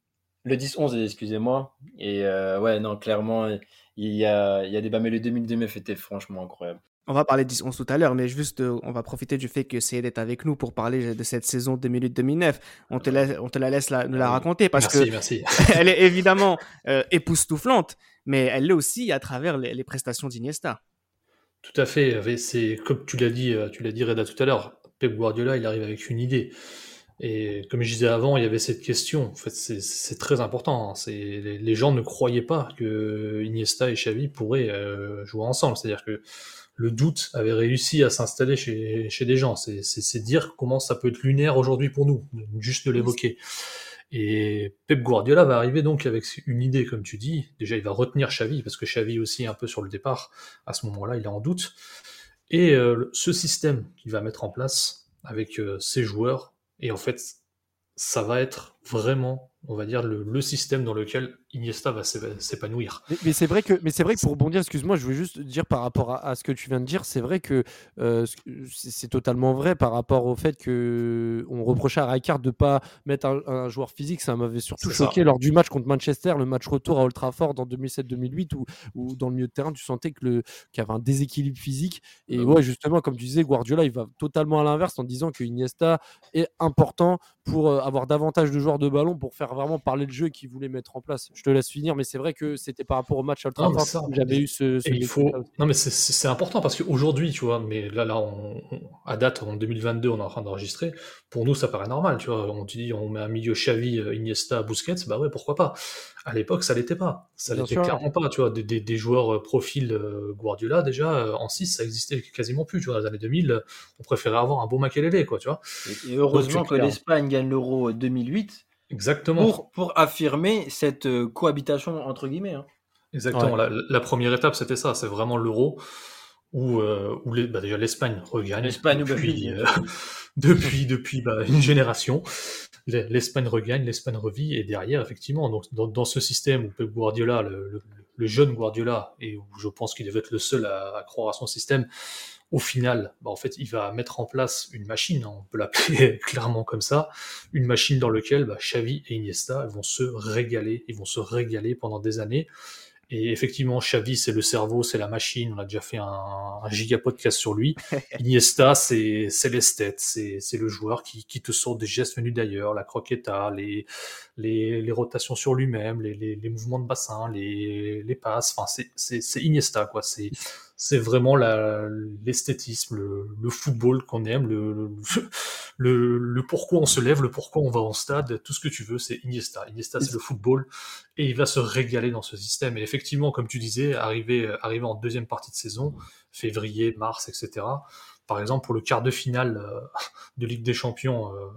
Le, le 10-11, excusez-moi. Et euh, ouais, non, clairement, il y a, il y a des bas, mais le 2009 était franchement incroyable. On va parler de 10-11 tout à l'heure, mais juste, euh, on va profiter du fait que Céd est avec nous pour parler de cette saison 2008-2009. On te, laisse, on te la laisse la- nous la raconter parce merci, que merci. elle est évidemment euh, époustouflante, mais elle l'est aussi à travers les, les prestations d'Iniesta. Tout à fait. C'est comme tu l'as dit, euh, tu l'as dit Reda tout à l'heure. Pep Guardiola, il arrive avec une idée. Et comme je disais avant, il y avait cette question. En fait, c'est- très important. hein. Les, gens ne croyaient pas que Iniesta et Xavi pourraient euh, jouer ensemble. C'est-à-dire que le doute avait réussi à s'installer chez, chez des gens. C'est dire comment ça peut être lunaire aujourd'hui pour nous, juste de l'évoquer. Et Pep Guardiola va arriver donc avec une idée, comme tu dis. Déjà, il va retenir Xavi, parce que Xavi aussi un peu sur le départ. À ce moment-là, il est en doute. Et euh, ce système qu'il va mettre en place avec euh, ses joueurs, et en fait, ça va être vraiment, on va dire, le, le système dans lequel Iniesta va s'é- s'épanouir. Mais, mais c'est vrai que, mais c'est vrai que pour rebondir, excuse-moi, je veux juste dire par rapport à, à ce que tu viens de dire, c'est vrai que euh, c'est totalement vrai par rapport au fait que on reprochait à Rijkaard de pas mettre un, un joueur physique. Ça m'avait surtout ça. choqué lors du match contre Manchester, le match retour à Old Trafford en 2007-2008, où, où dans le milieu de terrain, tu sentais que le qu'il y avait un déséquilibre physique. Et Ah ouais, justement, comme tu disais, Guardiola, il va totalement à l'inverse en disant que Iniesta est important pour euh, avoir davantage de joueurs de ballon pour faire vraiment parler le jeu qu'il voulait mettre en place. Je te laisse finir, mais c'est vrai que c'était par rapport au match à où j'avais eu ce. il faut. Non, mais c'est- important parce qu'aujourd'hui, tu vois, mais là, là, on, on- à date, en 2022, on est en train d'enregistrer. Pour nous, ça paraît normal, tu vois. On te dit, on met un milieu Xavi, euh, Iniesta, Busquets, bah ouais, pourquoi pas? À l'époque, ça l'était pas. Ça Bien l'était sûr. clairement pas, tu vois. Des, des- des joueurs euh, profil euh, Guardiola, déjà, euh, en 6, ça existait quasiment plus, tu vois. Dans les années 2000, euh, on préférait avoir un beau Makelele, quoi, tu vois. Et, et heureusement Donc, que clair. l'Espagne gagne l'Euro 2008 Exactement. pour, pour affirmer cette euh, cohabitation entre guillemets. hein. Exactement. Ouais. La, la première étape, c'était ça. C'est vraiment l'euro où, euh, où les- bah, déjà l'Espagne regagne. L'Espagne, bah depuis, euh, depuis, depuis bah, une génération. L'Espagne regagne, l'Espagne revit, et derrière, effectivement, donc, dans, dans ce système où Pep Guardiola, le, le- le jeune Guardiola, et où je pense qu'il devait être le seul à, à croire à son système, au final, bah, en fait, il va mettre en place une machine, hein, on peut l'appeler clairement comme ça, une machine dans laquelle bah, Xavi et Iniesta vont se régaler, ils vont se régaler pendant des années. Et effectivement, Xavi, c'est le cerveau, c'est la machine. On a déjà fait un, un giga podcast sur lui. Iniesta, c'est c'est l'esthète, c'est c'est le joueur qui, qui te sort des gestes venus d'ailleurs, la croqueta, les, les, les rotations sur lui-même, les, les, les mouvements de bassin, les, les passes. Enfin, c'est Iniesta, quoi. C'est c'est vraiment l'esthétisme, le, le football qu'on aime, le, le, le, le pourquoi on se lève, le pourquoi on va en stade, tout ce que tu veux, c'est Iniesta. Iniesta, c'est le football et il va se régaler dans ce système. Et effectivement, comme tu disais, arrivé, arrivé en deuxième partie de saison, février, mars, etc. Par exemple, pour le quart de finale euh, de Ligue des Champions, euh,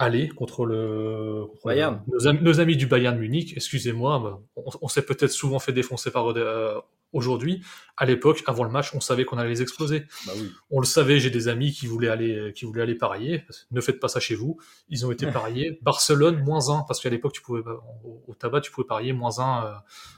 aller contre le contre Bayern. Nos, am- nos amis du Bayern Munich, excusez-moi, on, on s'est peut-être souvent fait défoncer par eux, euh, Aujourd'hui, à l'époque, avant le match, on savait qu'on allait les exploser. Bah oui. On le savait, j'ai des amis qui voulaient aller, qui voulaient aller parier. Ne faites pas ça chez vous. Ils ont été pariés. Barcelone, moins 1, parce qu'à l'époque, tu pouvais, au, au tabac, tu pouvais parier moins 1, euh,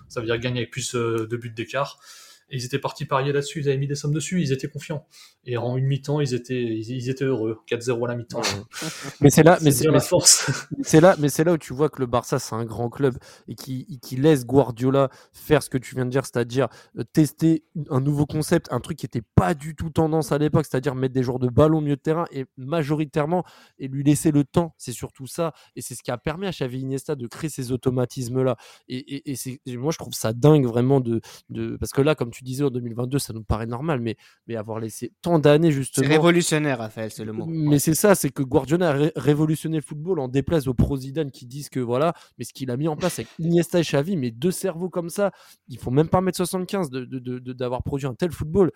ça veut dire gagner avec plus euh, de buts d'écart. Et ils étaient partis parier là-dessus, ils avaient mis des sommes dessus, ils étaient confiants. Et en une mi-temps, ils étaient, ils, ils étaient heureux. 4-0 à la mi-temps. Mais c'est là, mais C'est la force. c'est là, mais c'est là où tu vois que le Barça c'est un grand club et qui, qui laisse Guardiola faire ce que tu viens de dire, c'est-à-dire euh, tester un nouveau concept, un truc qui était pas du tout tendance à l'époque, c'est-à-dire mettre des joueurs de ballon au milieu de terrain et majoritairement et lui laisser le temps. C'est surtout ça et c'est ce qui a permis à Xavi Iniesta de créer ces automatismes là. Et, et, et c'est, et moi je trouve ça dingue vraiment de, de parce que là comme tu disais en 2022 ça nous paraît normal, mais mais avoir laissé tant d'années C'est justement. révolutionnaire, Raphaël, c'est le mot. Mais c'est ça, c'est que Guardiola a ré- révolutionné le football en déplace aux pro Zidane qui disent que voilà, mais ce qu'il a mis en place avec Iniesta et Xavi, mais deux cerveaux comme ça, il faut même pas mettre 75 de, de- de- de- d'avoir produit un tel football.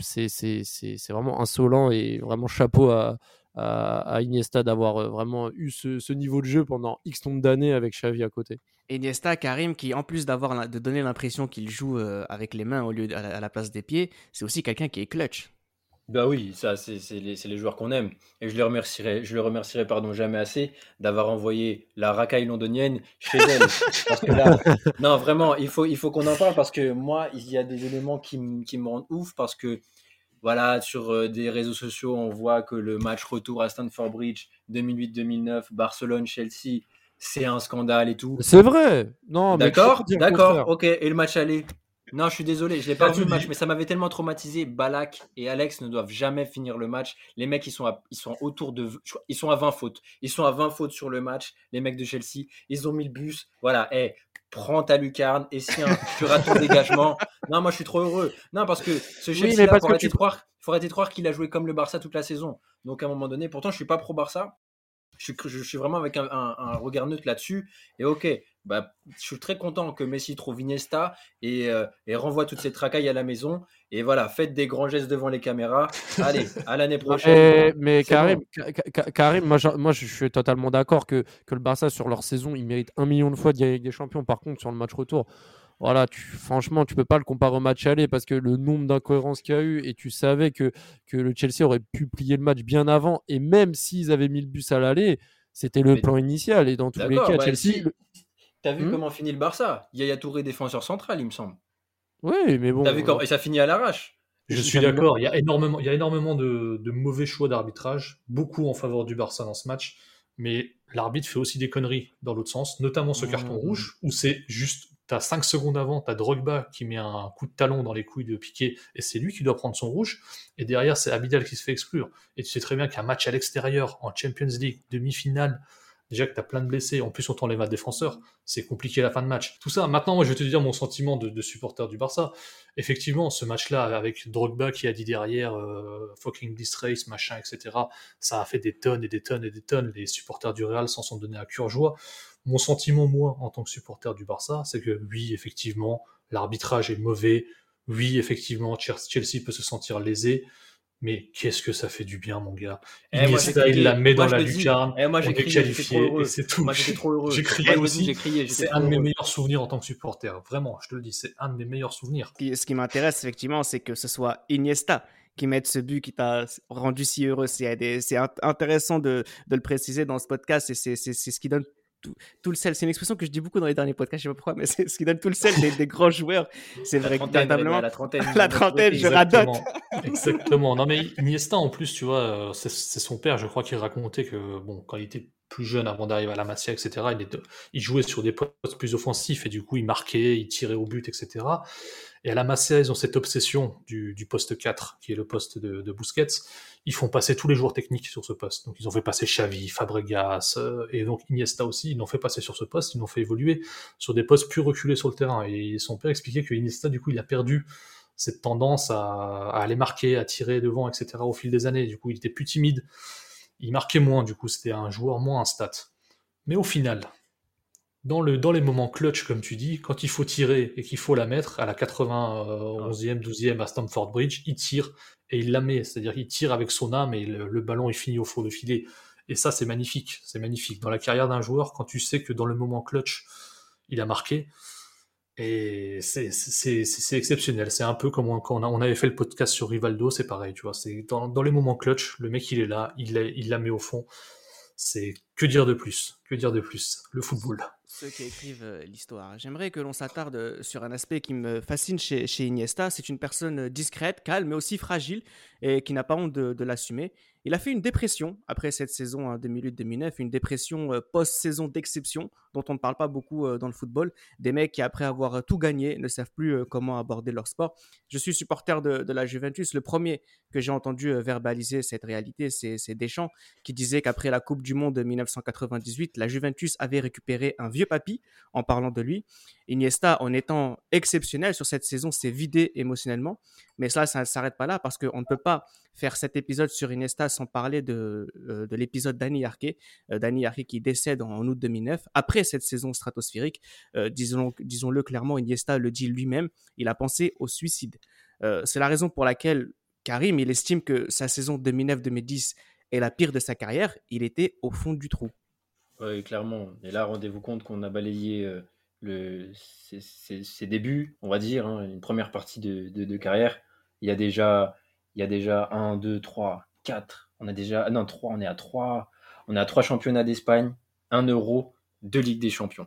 C'est, c'est, c'est, c'est vraiment insolent et vraiment chapeau à, à, à Iniesta d'avoir euh, vraiment eu ce, ce niveau de jeu pendant X nombre d'années avec Xavi à côté. Iniesta, Karim, qui en plus d'avoir de donner l'impression qu'il joue euh, avec les mains au lieu de- à la, place des pieds, c'est aussi quelqu'un qui est clutch. Bah oui, ça c'est c'est les, c'est les joueurs qu'on aime. Et je les remercierai, je le remercierai pardon, jamais assez d'avoir envoyé la racaille londonienne chez elle. Parce que là, non, vraiment, il faut, il faut qu'on en parle parce que moi, il y a des éléments qui, m- qui me rendent ouf parce que voilà, sur euh, des réseaux sociaux, on voit que le match retour à Stamford Bridge 2008-2009, Barcelone-Chelsea, c'est un scandale et tout. C'est vrai Non, mais D'accord, d'accord, ok. Et le match aller? Non, je suis désolé, je l'ai pas Là, vu le match, mais ça m'avait tellement traumatisé. Balak et Alex ne doivent jamais finir le match. Les mecs, ils sont, à, ils sont autour de. Ils sont à 20 fautes. Ils sont à 20 fautes sur le match, les mecs de Chelsea. Ils ont mis le bus. Voilà, hé, prends ta lucarne, et si un- tu rates ton dégagement. Non, moi, je suis trop heureux. Non, parce que ce Oui, Chelsea, mais il que arrêter croire. faut arrêter de croire qu'il a joué comme le Barça toute la saison. Donc, à un moment donné, pourtant, je suis pas pro Barça. Je suis, je suis vraiment avec un, un- un regard neutre là-dessus. Et ok, bah, je suis très content que Messi trouve Iniesta et, euh, et renvoie toutes ces tracailles à la maison. Et voilà, faites des grands gestes devant les caméras. Allez, à l'année prochaine. Mais, Karim, bon. Karim, moi, je, moi je suis totalement d'accord que, que le Barça sur leur saison, il mérite un million de fois de gagner avec des champions. Par contre, sur le match retour, voilà, tu, franchement, tu peux pas le comparer au match aller parce que le nombre d'incohérences qu'il y a eu et tu savais que, que le Chelsea aurait pu plier le match bien avant et même s'ils avaient mis le bus à l'aller, c'était le Mais- plan initial et dans tous les cas, bah, Chelsea. si. le- T'as vu Hmm comment finit le Barça? Yaya Touré, défenseur central, il me semble. Oui, mais bon. T'as vu euh, comment Et ça finit à l'arrache. Je Je suis d'accord, il y a énormément, il y a énormément de, de mauvais choix d'arbitrage, beaucoup en faveur du Barça dans ce match, mais l'arbitre fait aussi des conneries dans l'autre sens, notamment ce carton Mmh. rouge, où c'est juste, t'as 5 secondes avant, t'as Drogba qui met un coup de talon dans les couilles de Piqué, et c'est lui qui doit prendre son rouge, et derrière c'est Abidal qui se fait exclure. Et tu sais très bien qu'un match à l'extérieur, en Champions League, demi-finale, déjà que t'as plein de blessés, en plus on t'enlève un défenseur, c'est compliqué la fin de match. Tout ça, maintenant moi je vais te dire mon sentiment de, supporter du Barça, effectivement, ce match-là, avec Drogba qui a dit derrière euh, fucking disgrace, machin, etc., ça a fait des tonnes et des tonnes et des tonnes. Les supporters du Real s'en sont donnés à cœur joie. Mon sentiment, moi, en tant que supporter du Barça, c'est que oui, effectivement, l'arbitrage est mauvais. Oui, effectivement, Chelsea peut se sentir lésé. Mais qu'est-ce que ça fait du bien, mon gars. Eh, moi, il la met Moi, dans la lucarne. Eh, moi, j'ai qualifié et c'est tout. Moi, j'étais trop heureux. J'ai crié aussi. J'ai crié. j'étais C'est un de mes heureux. meilleurs souvenirs en tant que supporter. Vraiment, je te le dis, c'est un de mes meilleurs souvenirs. Ce qui- m'intéresse, effectivement, c'est que ce soit Iniesta qui mette ce but qui t'a rendu si heureux. C'est intéressant de, de le préciser dans ce podcast et c'est ce qui donne tout, tout le sel. C'est une expression que je dis beaucoup dans les derniers podcasts, je sais pas pourquoi, mais c'est ce qui donne tout le sel des, des grands joueurs. C'est trentaine, véritablement. la trentaine. La trentaine, je radote. Exactement. Non, mais Iniesta, en plus, tu vois, euh, c'est c'est son père, je crois, qui racontait que, bon, quand il était plus jeune, avant d'arriver à la Masia, etc., il, était- il jouait sur des postes plus offensifs et du coup, il marquait, il tirait au but, etc. Et à la Masia, ils ont cette obsession du, poste 4, qui est le poste de, de Busquets. Ils font passer tous les joueurs techniques sur ce poste. Donc, ils ont fait passer Xavi, Fabregas, euh, et donc Iniesta aussi. Ils l'ont fait passer sur ce poste, ils l'ont fait évoluer sur des postes plus reculés sur le terrain. Et son père expliquait que Iniesta, du coup, il a perdu cette tendance à, aller marquer, à tirer devant, etc. au fil des années. Du coup, il était plus timide. Il marquait moins, du coup, c'était un joueur moins un stat. Mais au final, dans, le, les moments clutch, comme tu dis, quand il faut tirer et qu'il faut la mettre, à la 91e, 12e à Stamford Bridge, il tire et il la met. C'est-à-dire qu'il tire avec son âme et le, ballon il finit au fond de filet. Et ça, c'est magnifique. C'est magnifique. Dans la carrière d'un joueur, quand tu sais que dans le moment clutch, il a marqué, c'est exceptionnel. C'est un peu comme quand on, on avait fait le podcast sur Rivaldo, c'est pareil, tu vois. Dans, les moments clutch, le mec il est là, il il la met au fond. C'est que dire de plus, que dire de plus, le football. Ceux qui écrivent euh, l'histoire. J'aimerais que l'on s'attarde euh, sur un aspect qui me fascine chez, Iniesta. C'est une personne euh, discrète, calme, mais aussi fragile et qui n'a pas honte de l'assumer. Il a fait une dépression après cette saison hein, 2008-2009, une dépression euh, post-saison d'exception dont on ne parle pas beaucoup euh, dans le football. Des mecs qui, après avoir euh, tout gagné, ne savent plus comment aborder leur sport. Je suis supporter de, de la Juventus. Le premier que j'ai entendu verbaliser cette réalité, c'est Deschamps qui disait qu'après la Coupe du Monde de 1998, la Juventus avait récupéré un vieux papy en parlant de lui. Iniesta, en étant exceptionnel sur cette saison, s'est vidé émotionnellement. Mais ça, ça ne s'arrête pas là parce qu'on ne peut pas faire cet épisode sur Iniesta sans parler de, euh, de l'épisode d'Annie Arquet. Euh, Dani Arquet qui décède en, août 2009. Après cette saison stratosphérique, euh, disons, disons-le clairement, Iniesta le dit lui-même, il a pensé au suicide. C'est la raison pour laquelle Karim, il estime que sa saison 2009-2010 est la pire de sa carrière. Il était au fond du trou. Oui, clairement. Et là, rendez-vous compte qu'on a balayé le, ses, ses- ses débuts, on va dire, hein, une première partie de, de- de carrière. Il y a déjà, il y a déjà 1, 2, 3, 4. On a déjà. Non, 3, on est à 3. On est à 3 championnats d'Espagne, 1 euro, 2 Ligues des Champions.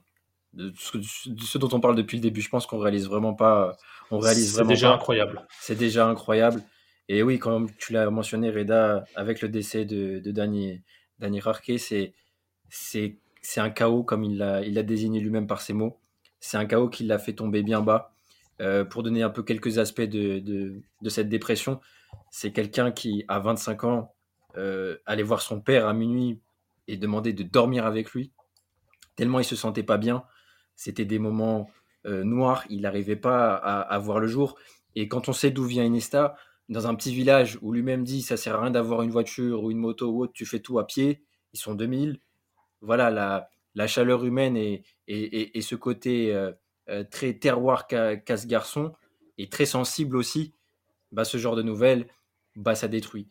De ce, de ce dont on parle depuis le début, je pense qu'on réalise vraiment pas. On réalise C'est vraiment déjà pas. incroyable. C'est déjà incroyable. Et oui, comme tu l'as mentionné, Reda, avec le décès de, de Dani, Dani Rarke, c'est, c'est, c'est un chaos, comme il l'a, il l'a désigné lui-même par ses mots. C'est un chaos qui l'a fait tomber bien bas. Euh, pour donner un peu quelques aspects de, de, cette dépression, c'est quelqu'un qui, à 25 ans, euh, allait voir son père à minuit et demander de dormir avec lui, tellement il se sentait pas bien. C'était des moments euh, noirs, il n'arrivait pas à, voir le jour. Et quand on sait d'où vient Iniesta, dans un petit village où lui-même dit ça sert à rien d'avoir une voiture ou une moto ou autre, tu fais tout à pied, ils sont 2000. Voilà, la, la chaleur humaine et, et, et, ce côté euh, euh, très terroir qu'a ce garçon, et très sensible aussi, bah, ce genre de nouvelles, bah, ça détruit.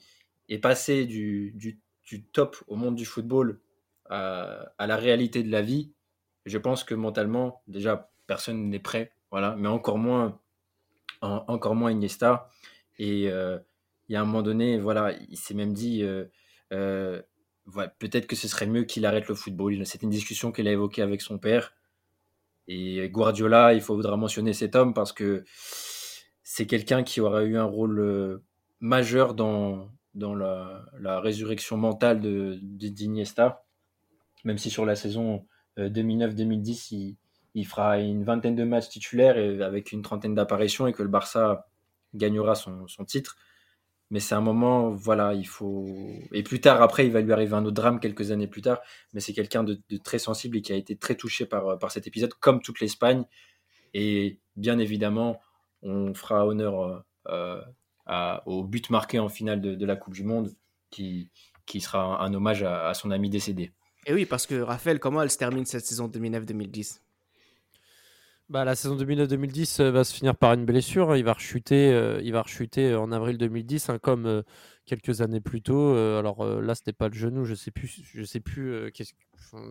Et passer du, du, top au monde du football à, à la réalité de la vie, je pense que mentalement, déjà, personne n'est prêt, voilà, mais encore moins, en- encore moins Iniesta. Et euh, il y a un moment donné, voilà, il s'est même dit, euh, euh, peut-être que ce serait mieux qu'il arrête le football. C'était une discussion qu'il a évoquée avec son père. Et Guardiola, il faudra mentionner cet homme parce que c'est quelqu'un qui aura eu un rôle euh, majeur dans, dans la, résurrection mentale de, d'Iniesta. Même si sur la saison euh, 2009-2010, il, il fera une vingtaine de matchs titulaires et avec une trentaine d'apparitions et que le Barça gagnera son, son titre. Mais c'est un moment, voilà, il faut. Et plus tard, après, il va lui arriver un autre drame quelques années plus tard. Mais c'est quelqu'un de, très sensible et qui a été très touché par, par cet épisode, comme toute l'Espagne. Et bien évidemment, on fera honneur euh, à- au but marqué en finale de, la Coupe du Monde, qui, qui sera un, un hommage à, à son ami décédé. Et oui, parce que Raphaël, comment elle se termine cette saison 2009-2010 Bah, la saison 2009-2010 euh, va se finir par une blessure. hein. Il va rechuter, euh, il va rechuter en avril 2010, hein, comme euh, quelques années plus tôt. Euh, alors euh, là, c'était pas le genou, je sais plus, je sais plus euh,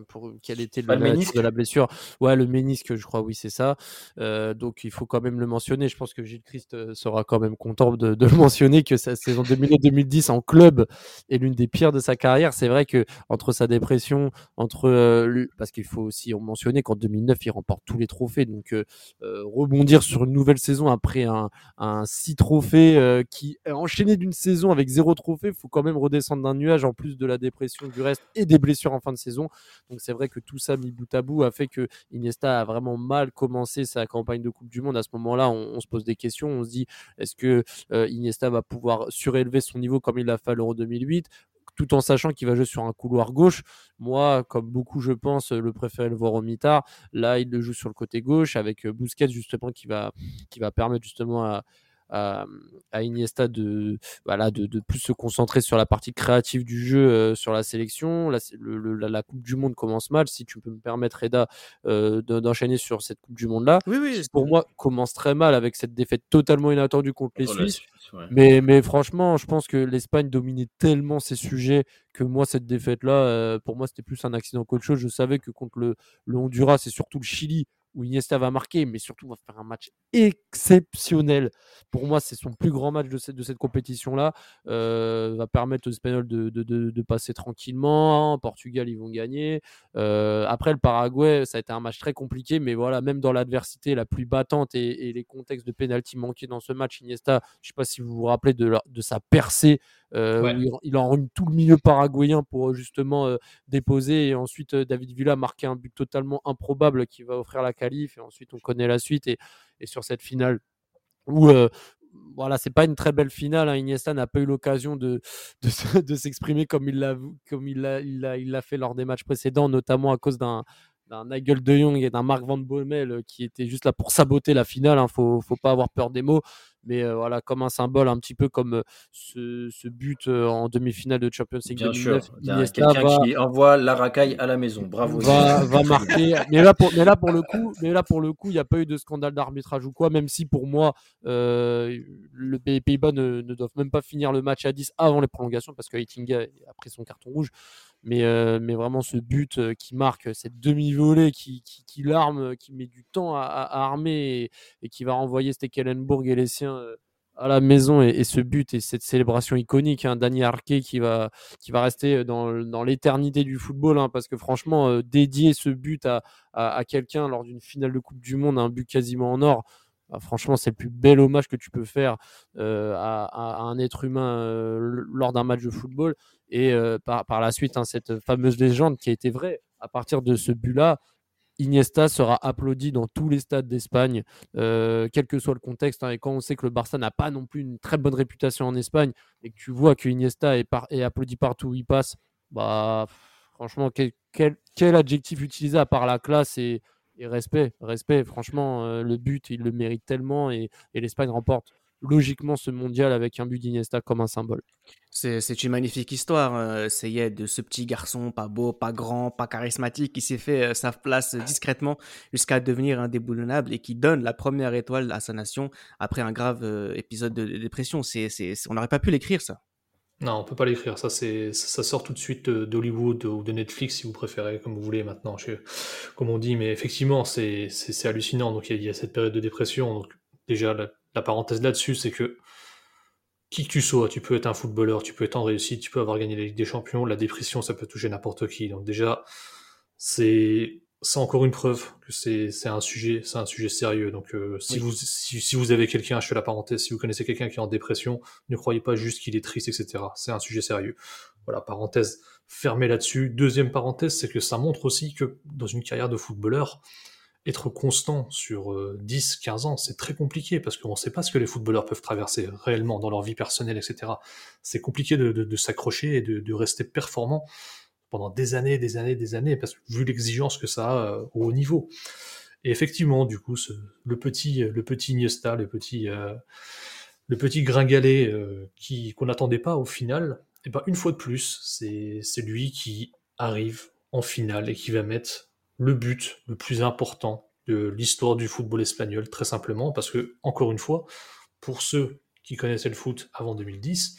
pour quel était le, le de la blessure. Ouais, le ménisque, je crois, oui, c'est ça. Euh, donc il faut quand même le mentionner. Je pense que Gilles Christ euh, sera quand même content de, de le mentionner que sa saison 2009-2010 en club est l'une des pires de sa carrière. C'est vrai que entre sa dépression, entre euh, lui- parce qu'il faut aussi en mentionner qu'en 2009 il remporte tous les trophées, donc euh, rebondir sur une nouvelle saison après un, un six trophées qui est enchaîné d'une saison avec zéro trophée, faut quand même redescendre d'un nuage en plus de la dépression du reste et des blessures en fin de saison. Donc c'est vrai que tout ça mis bout à bout a fait que Iniesta a vraiment mal commencé sa campagne de Coupe du Monde. À ce moment-là, on, se pose des questions, on se dit est-ce que euh, Iniesta va pouvoir surélever son niveau comme il l'a fait à l'Euro 2008 tout en sachant qu'il va jouer sur un couloir gauche? Moi, comme beaucoup, je pense, le préférer le voir au mitard. Là, il le joue sur le côté gauche avec euh, Busquets, justement, qui va, qui va permettre justement à, à, à Iniesta de, voilà, de, de plus se concentrer sur la partie créative du jeu, euh, sur la sélection. La, le- le- la, la Coupe du Monde commence mal. Si tu peux me permettre, Reda, euh, de- d'enchaîner sur cette Coupe du Monde-là, Oui, oui. qui pour moi commence très mal avec cette défaite totalement inattendue contre les la Suisses. Suisse, ouais. Mais, mais franchement, je pense que l'Espagne dominait tellement ses sujets que moi, cette défaite-là, euh, pour moi, c'était plus un accident qu'autre chose. Je savais que contre le, le Honduras et surtout le Chili, où Iniesta va marquer, mais surtout va faire un match exceptionnel. Pour moi, c'est son plus grand match de cette, compétition-là. Euh, va permettre aux Espagnols de, passer tranquillement. Portugal, ils vont gagner. Euh, après, le Paraguay, ça a été un match très compliqué, mais voilà, même dans l'adversité la plus battante et, les contextes de pénalty manqués dans ce match, Iniesta, je ne sais pas si vous vous rappelez de sa percée euh, il, il, enrhume tout le milieu paraguayen pour justement déposer et ensuite David Villa marquer un but totalement improbable qui va offrir la qualif et ensuite on connaît la suite et, et sur cette finale où voilà, c'est pas une très belle finale. Hein. Iniesta n'a pas eu l'occasion de, de, de s'exprimer comme il l'a comme il l'a il l'a il fait lors des matchs précédents, notamment à cause d'un d'un Nigel de Jong et d'un Marc Van Bommel qui était juste là pour saboter la finale. Hein. Faut faut pas avoir peur des mots mais euh, voilà, comme un symbole, un petit peu comme euh, ce, but euh, en demi-finale de Champions League Bien 2009. Sûr, quelqu'un qui envoie la racaille à la maison. Bravo. Va, va marquer. mais là pour, mais là pour le coup, mais là pour le coup, il n'y a pas eu de scandale d'arbitrage ou quoi. Même si pour moi, le Pays-Bas ne, ne, doivent même pas finir le match à 10 avant les prolongations parce que Heitinga a pris son carton rouge. Mais, mais vraiment ce but qui marque cette demi-volée qui, qui, l'arme, qui met du temps à, à armer et, qui va renvoyer Stekelenburg et les siens à la maison. Et, ce but et cette célébration iconique, hein, Dani Arquet qui va, qui va rester dans, dans l'éternité du football, hein, parce que franchement, dédier ce but à, à, quelqu'un lors d'une finale de Coupe du Monde, un but quasiment en or, bah, franchement, c'est le plus bel hommage que tu peux faire à, à, un être humain lors d'un match de football. Et par, par, la suite, hein, cette fameuse légende qui a été vraie à partir de ce but-là, Iniesta sera applaudi dans tous les stades d'Espagne, euh, quel que soit le contexte. Hein. et quand on sait que le Barça n'a pas non plus une très bonne réputation en Espagne, et que tu vois que Iniesta est, est applaudi partout où il passe, bah franchement, quel, quel, adjectif utiliser à part la classe et, respect Respect, franchement, euh, le but, il le mérite tellement, et l'Espagne remporte logiquement ce mondial avec un but d'Iniesta comme un symbole. C'est une magnifique histoire, euh, c'est de ce petit garçon pas beau, pas grand, pas charismatique qui s'est fait euh, sa place discrètement jusqu'à devenir indéboulonnable et qui donne la première étoile à sa nation après un grave euh, épisode de, dépression. On n'aurait pas pu l'écrire ça. Non, on peut pas l'écrire. Ça, c'est, ça sort tout de suite d'Hollywood ou de Netflix, si vous préférez, comme vous voulez maintenant, comme on dit. Mais effectivement, c'est, hallucinant. Donc, il y, a cette période de dépression. Donc, déjà, la parenthèse là-dessus, c'est que qui que tu sois, tu peux être un footballeur, tu peux être en réussite, tu peux avoir gagné la Ligue des Champions, la dépression, ça peut toucher n'importe qui. Donc déjà, c'est c'est encore une preuve que c'est un sujet c'est un sujet sérieux. Donc euh, si vous si, vous avez quelqu'un, je fais la parenthèse, si vous connaissez quelqu'un qui est en dépression, ne croyez pas juste qu'il est triste, etc. C'est un sujet sérieux. Voilà, parenthèse fermée là-dessus. Deuxième parenthèse, c'est que ça montre aussi que dans une carrière de footballeur, être constant sur 10, euh, 15 ans, c'est très compliqué parce qu'on ne sait pas ce que les footballeurs peuvent traverser réellement dans leur vie personnelle, etc. C'est compliqué de, s'accrocher et de, rester performant pendant des années, des années, des années, parce que vu l'exigence que ça a euh, au haut niveau. Et effectivement, du coup, le petit, le petit le petit, euh, le petit gringalet qui qu'on n'attendait pas au final, et eh ben une fois de plus, c'est lui qui arrive en finale et qui va mettre le but le plus important de l'histoire du football espagnol, très simplement, parce que, encore une fois, pour ceux qui connaissaient le foot avant 2010,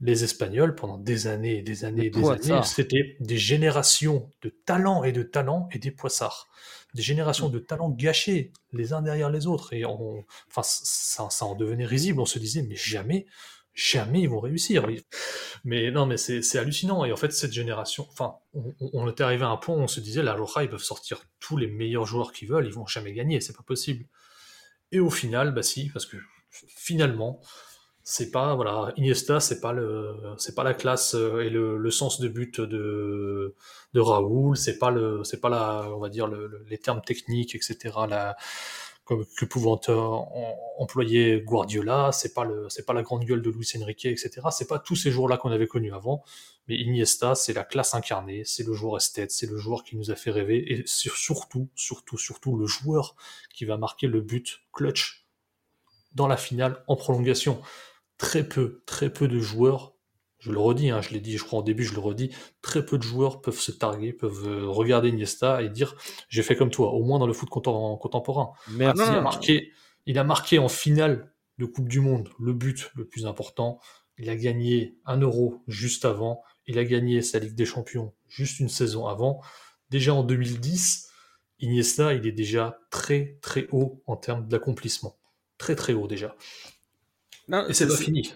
les Espagnols, pendant des années et des années et des années, c'était des générations de talents et de talents et des poissards. Des générations de talents gâchés les uns derrière les autres. Et on, enfin, ça, ça en devenait risible. On se disait, mais jamais jamais ils vont réussir. Mais non, mais c'est hallucinant. Et en fait, cette génération, enfin, on, était arrivé à un point où on se disait, la Roja, ils peuvent sortir tous les meilleurs joueurs qu'ils veulent, ils vont jamais gagner, c'est pas possible. Et au final, bah si, parce que finalement, c'est pas, voilà, Iniesta, c'est pas le, c'est pas la classe euh, et le, sens de but de, de Raoul, c'est pas le, c'est pas la, on va dire, les termes techniques, etc., la, que pouvait employer Guardiola, c'est pas le, c'est pas la grande gueule de Luis Enrique, etc. C'est pas tous ces jours-là qu'on avait connus avant, mais Iniesta, c'est la classe incarnée, c'est le joueur esthète, c'est le joueur qui nous a fait rêver, et c'est surtout, surtout, surtout le joueur qui va marquer le but clutch dans la finale en prolongation. Très peu, très peu de joueurs je le redis, hein, je l'ai dit, je crois en début, je le redis, très peu de joueurs peuvent se targuer, peuvent euh, regarder Iniesta et dire j'ai fait comme toi, au moins dans le foot contemporain. Merci. Il a, marqué, il a marqué en finale de Coupe du Monde le but le plus important. Il a gagné un euro juste avant. Il a gagné sa Ligue des Champions juste une saison avant. Déjà en 2010, Iniesta, il est déjà très très haut en termes d'accomplissement. Très très haut déjà. Non, Et c'est pas fini.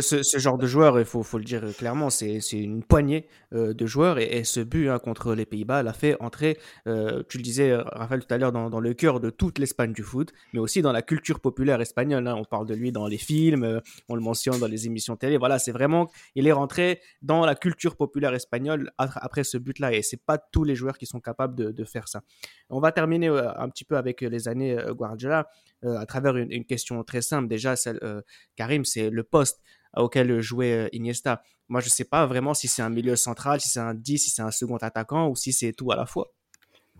ce, ce genre de joueur, il faut, faut le dire clairement, c'est une poignée euh, de joueurs et, et ce but hein, contre les Pays-Bas l'a fait entrer, euh, tu le disais euh, Raphaël tout à l'heure, dans, dans le cœur de toute l'Espagne du foot, mais aussi dans la culture populaire espagnole. hein. On parle de lui dans les films, euh, on le mentionne dans les émissions télé. Voilà, c'est vraiment, il est rentré dans la culture populaire espagnole ap- après ce but-là et c'est pas tous les joueurs qui sont capables de, de faire ça. On va terminer euh, un petit peu avec les années euh, Guardiola euh, à travers une, une question très simple déjà, celle euh, Karim, c'est le poste auquel jouait euh, Iniesta. Moi, je sais pas vraiment si c'est un milieu central, si c'est un 10, si c'est un second attaquant ou si c'est tout à la fois.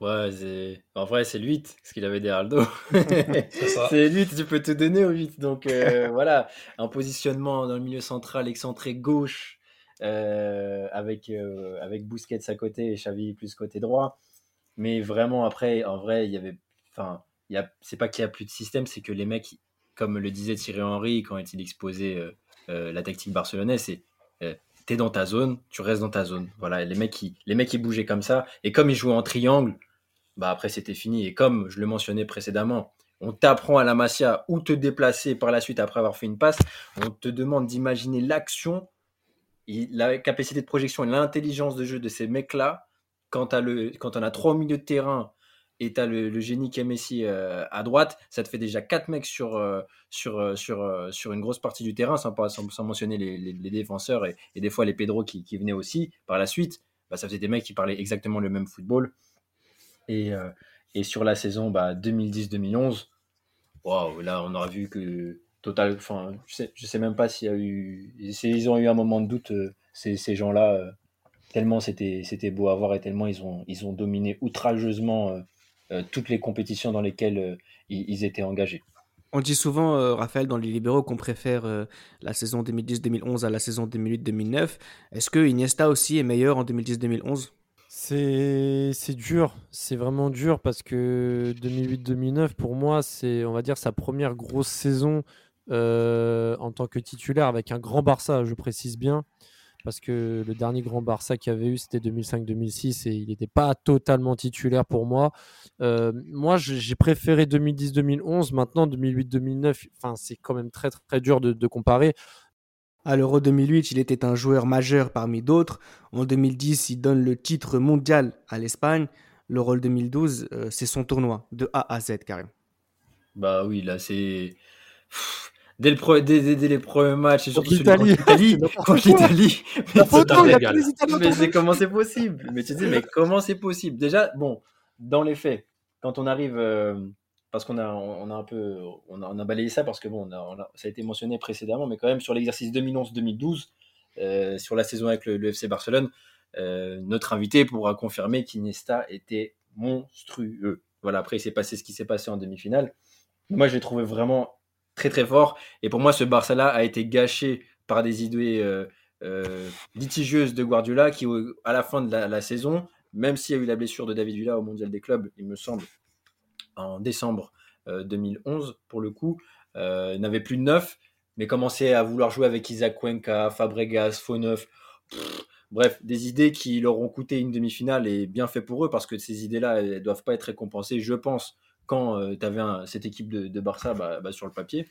Ouais, c'est... en vrai, c'est le 8, ce qu'il avait derrière le dos. C'est ça. c'est le 8, tu peux te donner au 8. Donc euh, voilà, un positionnement dans le milieu central, excentré gauche, euh, avec, euh, avec Busquets à côté et Xavi plus côté droit. Mais vraiment, après, en vrai, il y avait. Enfin. C'est pas qu'il y a plus de système, c'est que les mecs, comme le disait Thierry Henry quand il exposait euh, euh, la tactique barcelonaise, c'est. euh, T'es dans ta zone, tu restes dans ta zone. Voilà, les mecs, qui, les mecs, bougeaient comme ça. Et comme ils jouaient en triangle, bah après c'était fini. Et comme je le mentionnais précédemment, on t'apprend à la Masia où te déplacer par la suite après avoir fait une passe. On te demande d'imaginer l'action, la capacité de projection et l'intelligence de jeu de ces mecs-là. Quand, t'as le, quand on a trois au milieu de terrain et tu as le, le génie qui est Messi euh, à droite, ça te fait déjà quatre mecs sur, euh, sur, euh, sur, sur une grosse partie du terrain, sans, sans, sans mentionner les, les- défenseurs et, des fois les Pedro qui, qui venaient aussi par la suite. Bah, ça faisait des mecs qui parlaient exactement le même football. Et, et sur la saison bah, 2010-2011, waouh, là on aura vu que total. Je sais, sais même pas s'il y a eu. Ils ont eu un moment de doute, ces, ces gens-là, tellement c'était beau à voir et tellement ils ont, ils ont dominé outrageusement toutes les compétitions dans lesquelles euh, ils, ils étaient engagés. On dit souvent, euh, Raphaël, dans les libéraux, qu'on préfère euh, la saison 2010-2011 à la saison 2008-2009. Est-ce que Iniesta aussi est meilleur en 2010-2011 C'est c'est dur, c'est vraiment dur parce que 2008-2009 pour moi c'est on va dire sa première grosse saison euh, en tant que titulaire avec un grand Barça, je précise bien, parce que le dernier grand Barça qu'il y avait eu c'était 2005-2006 et il n'était pas totalement titulaire pour moi. Euh, moi j'ai préféré 2010-2011, maintenant 2008-2009, enfin c'est quand même très très, très dur de, de comparer. À l'Euro 2008, il était un joueur majeur parmi d'autres. En 2010, il donne le titre mondial à l'Espagne. L'Euro 2012, euh, c'est son tournoi, de A à Z, Karim. Bah oui, là c'est. Dès, le pre- dès, dès- dès les premiers matchs, et surtout l'Italie, contre quoi. l'Italie, mais c'est comment c'est possible Mais tu te dis, mais comment c'est possible? Déjà, bon, dans les faits, quand on arrive, euh, parce qu'on a, on a un peu, on a, on a balayé ça parce que bon, on a- on a- ça a été mentionné précédemment, mais quand même sur l'exercice 2011-2012, euh, sur la saison avec le, le FC Barcelone, euh, notre invité pourra confirmer qu'Iniesta était monstrueux. Voilà, après il s'est passé ce qui s'est passé en demi-finale. Moi, je l'ai trouvé vraiment très très fort. Et pour moi, ce Barça-là a été gâché par des idées euh, euh, litigieuses de Guardiola qui, à la fin de la, saison, même s'il y a eu la blessure de David Villa au Mondial des clubs, il me semble, en décembre euh, 2011, pour le coup, euh, n'avait plus de neuf, mais commençait à vouloir jouer avec Isaac Cuenca, Fabregas, Fauneuf. Bref, des idées qui leur ont coûté une demi-finale et bien fait pour eux parce que ces idées-là, elles doivent pas être récompensées, je pense, quand tu avais cette équipe de, Barça bah, bah, sur le papier.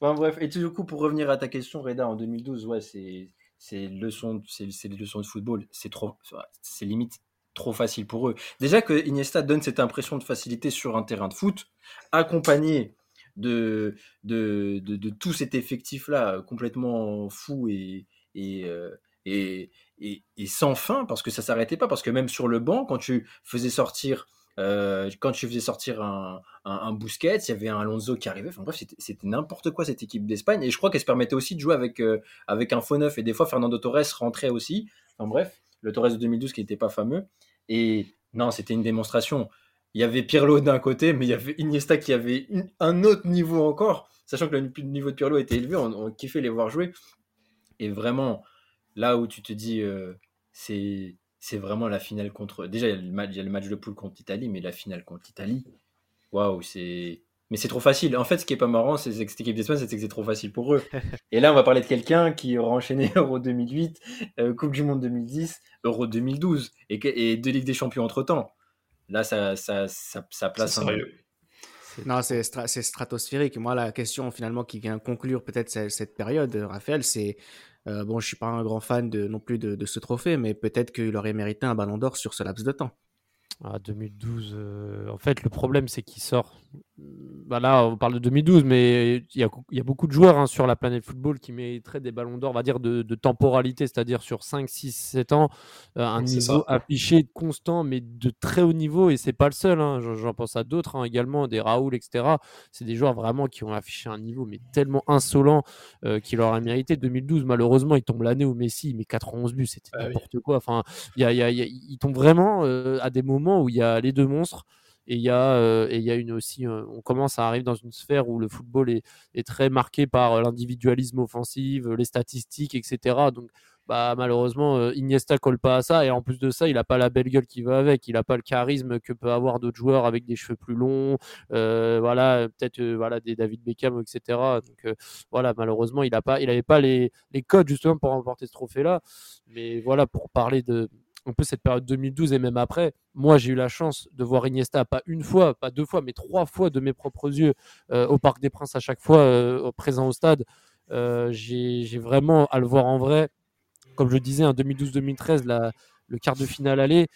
Enfin bref, et tout du coup, pour revenir à ta question, Reda, en 2012, ouais, c'est des leçons de football, c'est trop, c'est limite trop facile pour eux. Déjà que Iniesta donne cette impression de facilité sur un terrain de foot, accompagné de, tout cet effectif-là complètement fou euh, et, et sans fin, parce que ça s'arrêtait pas, parce que même sur le banc, quand tu faisais sortir euh, quand tu faisais sortir un, un, Busquets, il y avait un Alonso qui arrivait. Enfin bref, c'était- n'importe quoi cette équipe d'Espagne. Et je crois qu'elle se permettait aussi de jouer avec, euh, avec un faux neuf. Et des fois, Fernando Torres rentrait aussi. Enfin bref, le Torres de 2012 qui n'était pas fameux. Et non, c'était une démonstration. Il y avait Pirlo d'un côté, mais il y avait Iniesta qui avait un autre niveau encore. Sachant que le niveau de Pirlo était élevé, on, on kiffait les voir jouer. Et vraiment, là où tu te dis, euh, c'est c'est vraiment la finale contre. Déjà, il y, a le match, il y a le match de poule contre l'Italie, mais la finale contre l'Italie, waouh, c'est. Mais c'est trop facile. En fait, ce qui est pas marrant, c'est que cette équipe d'Espagne, c'est que c'est trop facile pour eux. Et là, on va parler de quelqu'un qui aura enchaîné Euro 2008, euh, Coupe du Monde 2010, Euro 2012 et, deux Ligues des Champions entre temps. Là, ça, ça, ça, place un. Non, c'est stratosphérique. Moi, la question finalement qui vient conclure peut-être cette, période, Raphaël, c'est euh, bon, je suis pas un grand fan de, non plus de, de ce trophée, mais peut-être qu'il aurait mérité un ballon d'or sur ce laps de temps. Ah, 2012, euh, en fait, le problème, c'est qu'il sort. Bah là, on parle de 2012, mais il y a, y a beaucoup de joueurs hein, sur la planète football qui mériteraient des ballons d'or, on va dire, de, temporalité, c'est-à-dire sur 5, 6, 7 ans, euh, un niveau affiché constant, mais de très haut niveau. Et c'est pas le seul, hein, j'en pense à d'autres hein, également, des Raoul, etc. C'est des joueurs vraiment qui ont affiché un niveau, mais tellement insolent euh, qu'il aurait mérité. 2012, malheureusement, il tombe l'année où Messi met 91 buts, c'était ah n'importe quoi. Enfin, y a, y a, il tombe vraiment à des moments où il y a les deux monstres et il y a euh, et il y a une aussi euh, on commence à arriver dans une sphère où le football est, très marqué par euh, l'individualisme offensif les statistiques etc donc bah malheureusement Iniesta colle pas à ça et en plus de ça il a pas la belle gueule qui va avec. Il a pas le charisme que peut avoir d'autres joueurs avec des cheveux plus longs voilà peut-être voilà des David Beckham etc donc voilà malheureusement il a pas il avait pas les, les codes justement pour remporter ce trophée là mais voilà pour parler de un peu cette période 2012 et même après, moi j'ai eu la chance de voir Iniesta pas une fois, pas deux fois, mais trois fois de mes propres yeux euh, au Parc des Princes à chaque fois euh, présent au stade. Euh, j'ai vraiment à le voir en vrai. Comme je disais, en 2012-2013, le quart de finale aller,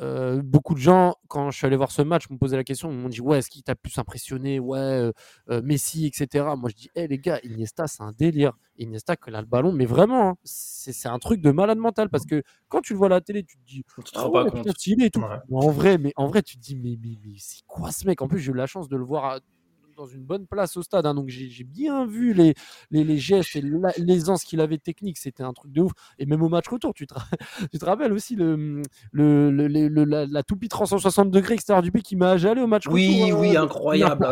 euh, beaucoup de gens, quand je suis allé voir ce match, me posaient la question, m'ont dit ouais, est-ce qui t'a plus impressionné, ouais, euh, euh, Messi, etc. Moi, je dis, hé les gars, Iniesta, c'est un délire. Iniesta, qu'il a le ballon, mais vraiment, hein, c'est un truc de malade mental parce que quand tu le vois à la télé, tu te dis, tu te rends pas compte. et tout. En vrai, mais en vrai, tu te dis, mais, mais, mais c'est quoi ce mec? En plus, j'ai eu la chance de le voir dans une bonne place au stade. Hein, donc j'ai bien vu les, les, gestes et l'aisance qu'il avait technique. C'était un truc de ouf. Et même au match retour, tu te, tu te rappelles aussi le, le, le, la, la, toupie 360 degrés extérieur du but qui m'a allé au match oui, retour. Oui, oui, incroyable.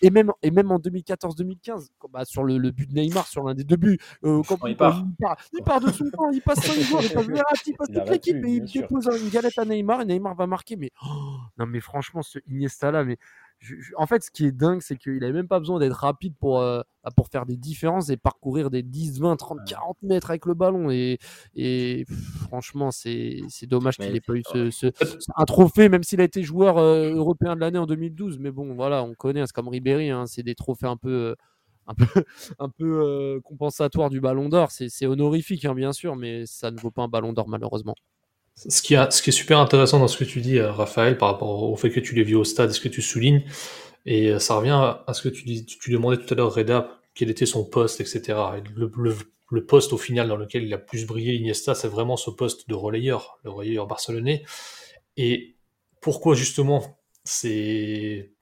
et, même, et même en 2014-2015, bah, sur le, but de Neymar, sur l'un des deux buts, euh, quand il, part. Il, part, de son camp, il passe 5 jours, il passe Verratti, il passe toute l'équipe et il dépose une galette à Neymar et Neymar va marquer. Mais oh, non, mais franchement, ce Iniesta là, mais en fait, ce qui est dingue, c'est qu'il n'avait même pas besoin d'être rapide pour, euh, bah, pour faire des différences et parcourir des 10, 20, 30, 40 mètres avec le ballon. Et, et franchement, c'est dommage qu'il n'ait pas eu ce, un trophée, même s'il a été joueur euh, européen de l'année en 2012. Mais bon, voilà, on connaît, c'est comme Ribéry, hein, c'est des trophées un peu. un peu, un peu euh, compensatoire du ballon d'or. C'est honorifique, hein, bien sûr, mais ça ne vaut pas un ballon d'or, malheureusement. Ce qui, est super intéressant dans ce que tu dis, euh, Raphaël, par rapport au fait que tu l'aies vu au stade, ce que tu soulignes, et euh, ça revient à ce que tu, dis, tu demandais tout à l'heure, Reda, quel était son poste, etc. le, le, poste au final dans lequel il a plus brillé Iniesta, c'est vraiment ce poste de relayeur, le relayeur barcelonais. Et pourquoi justement c'est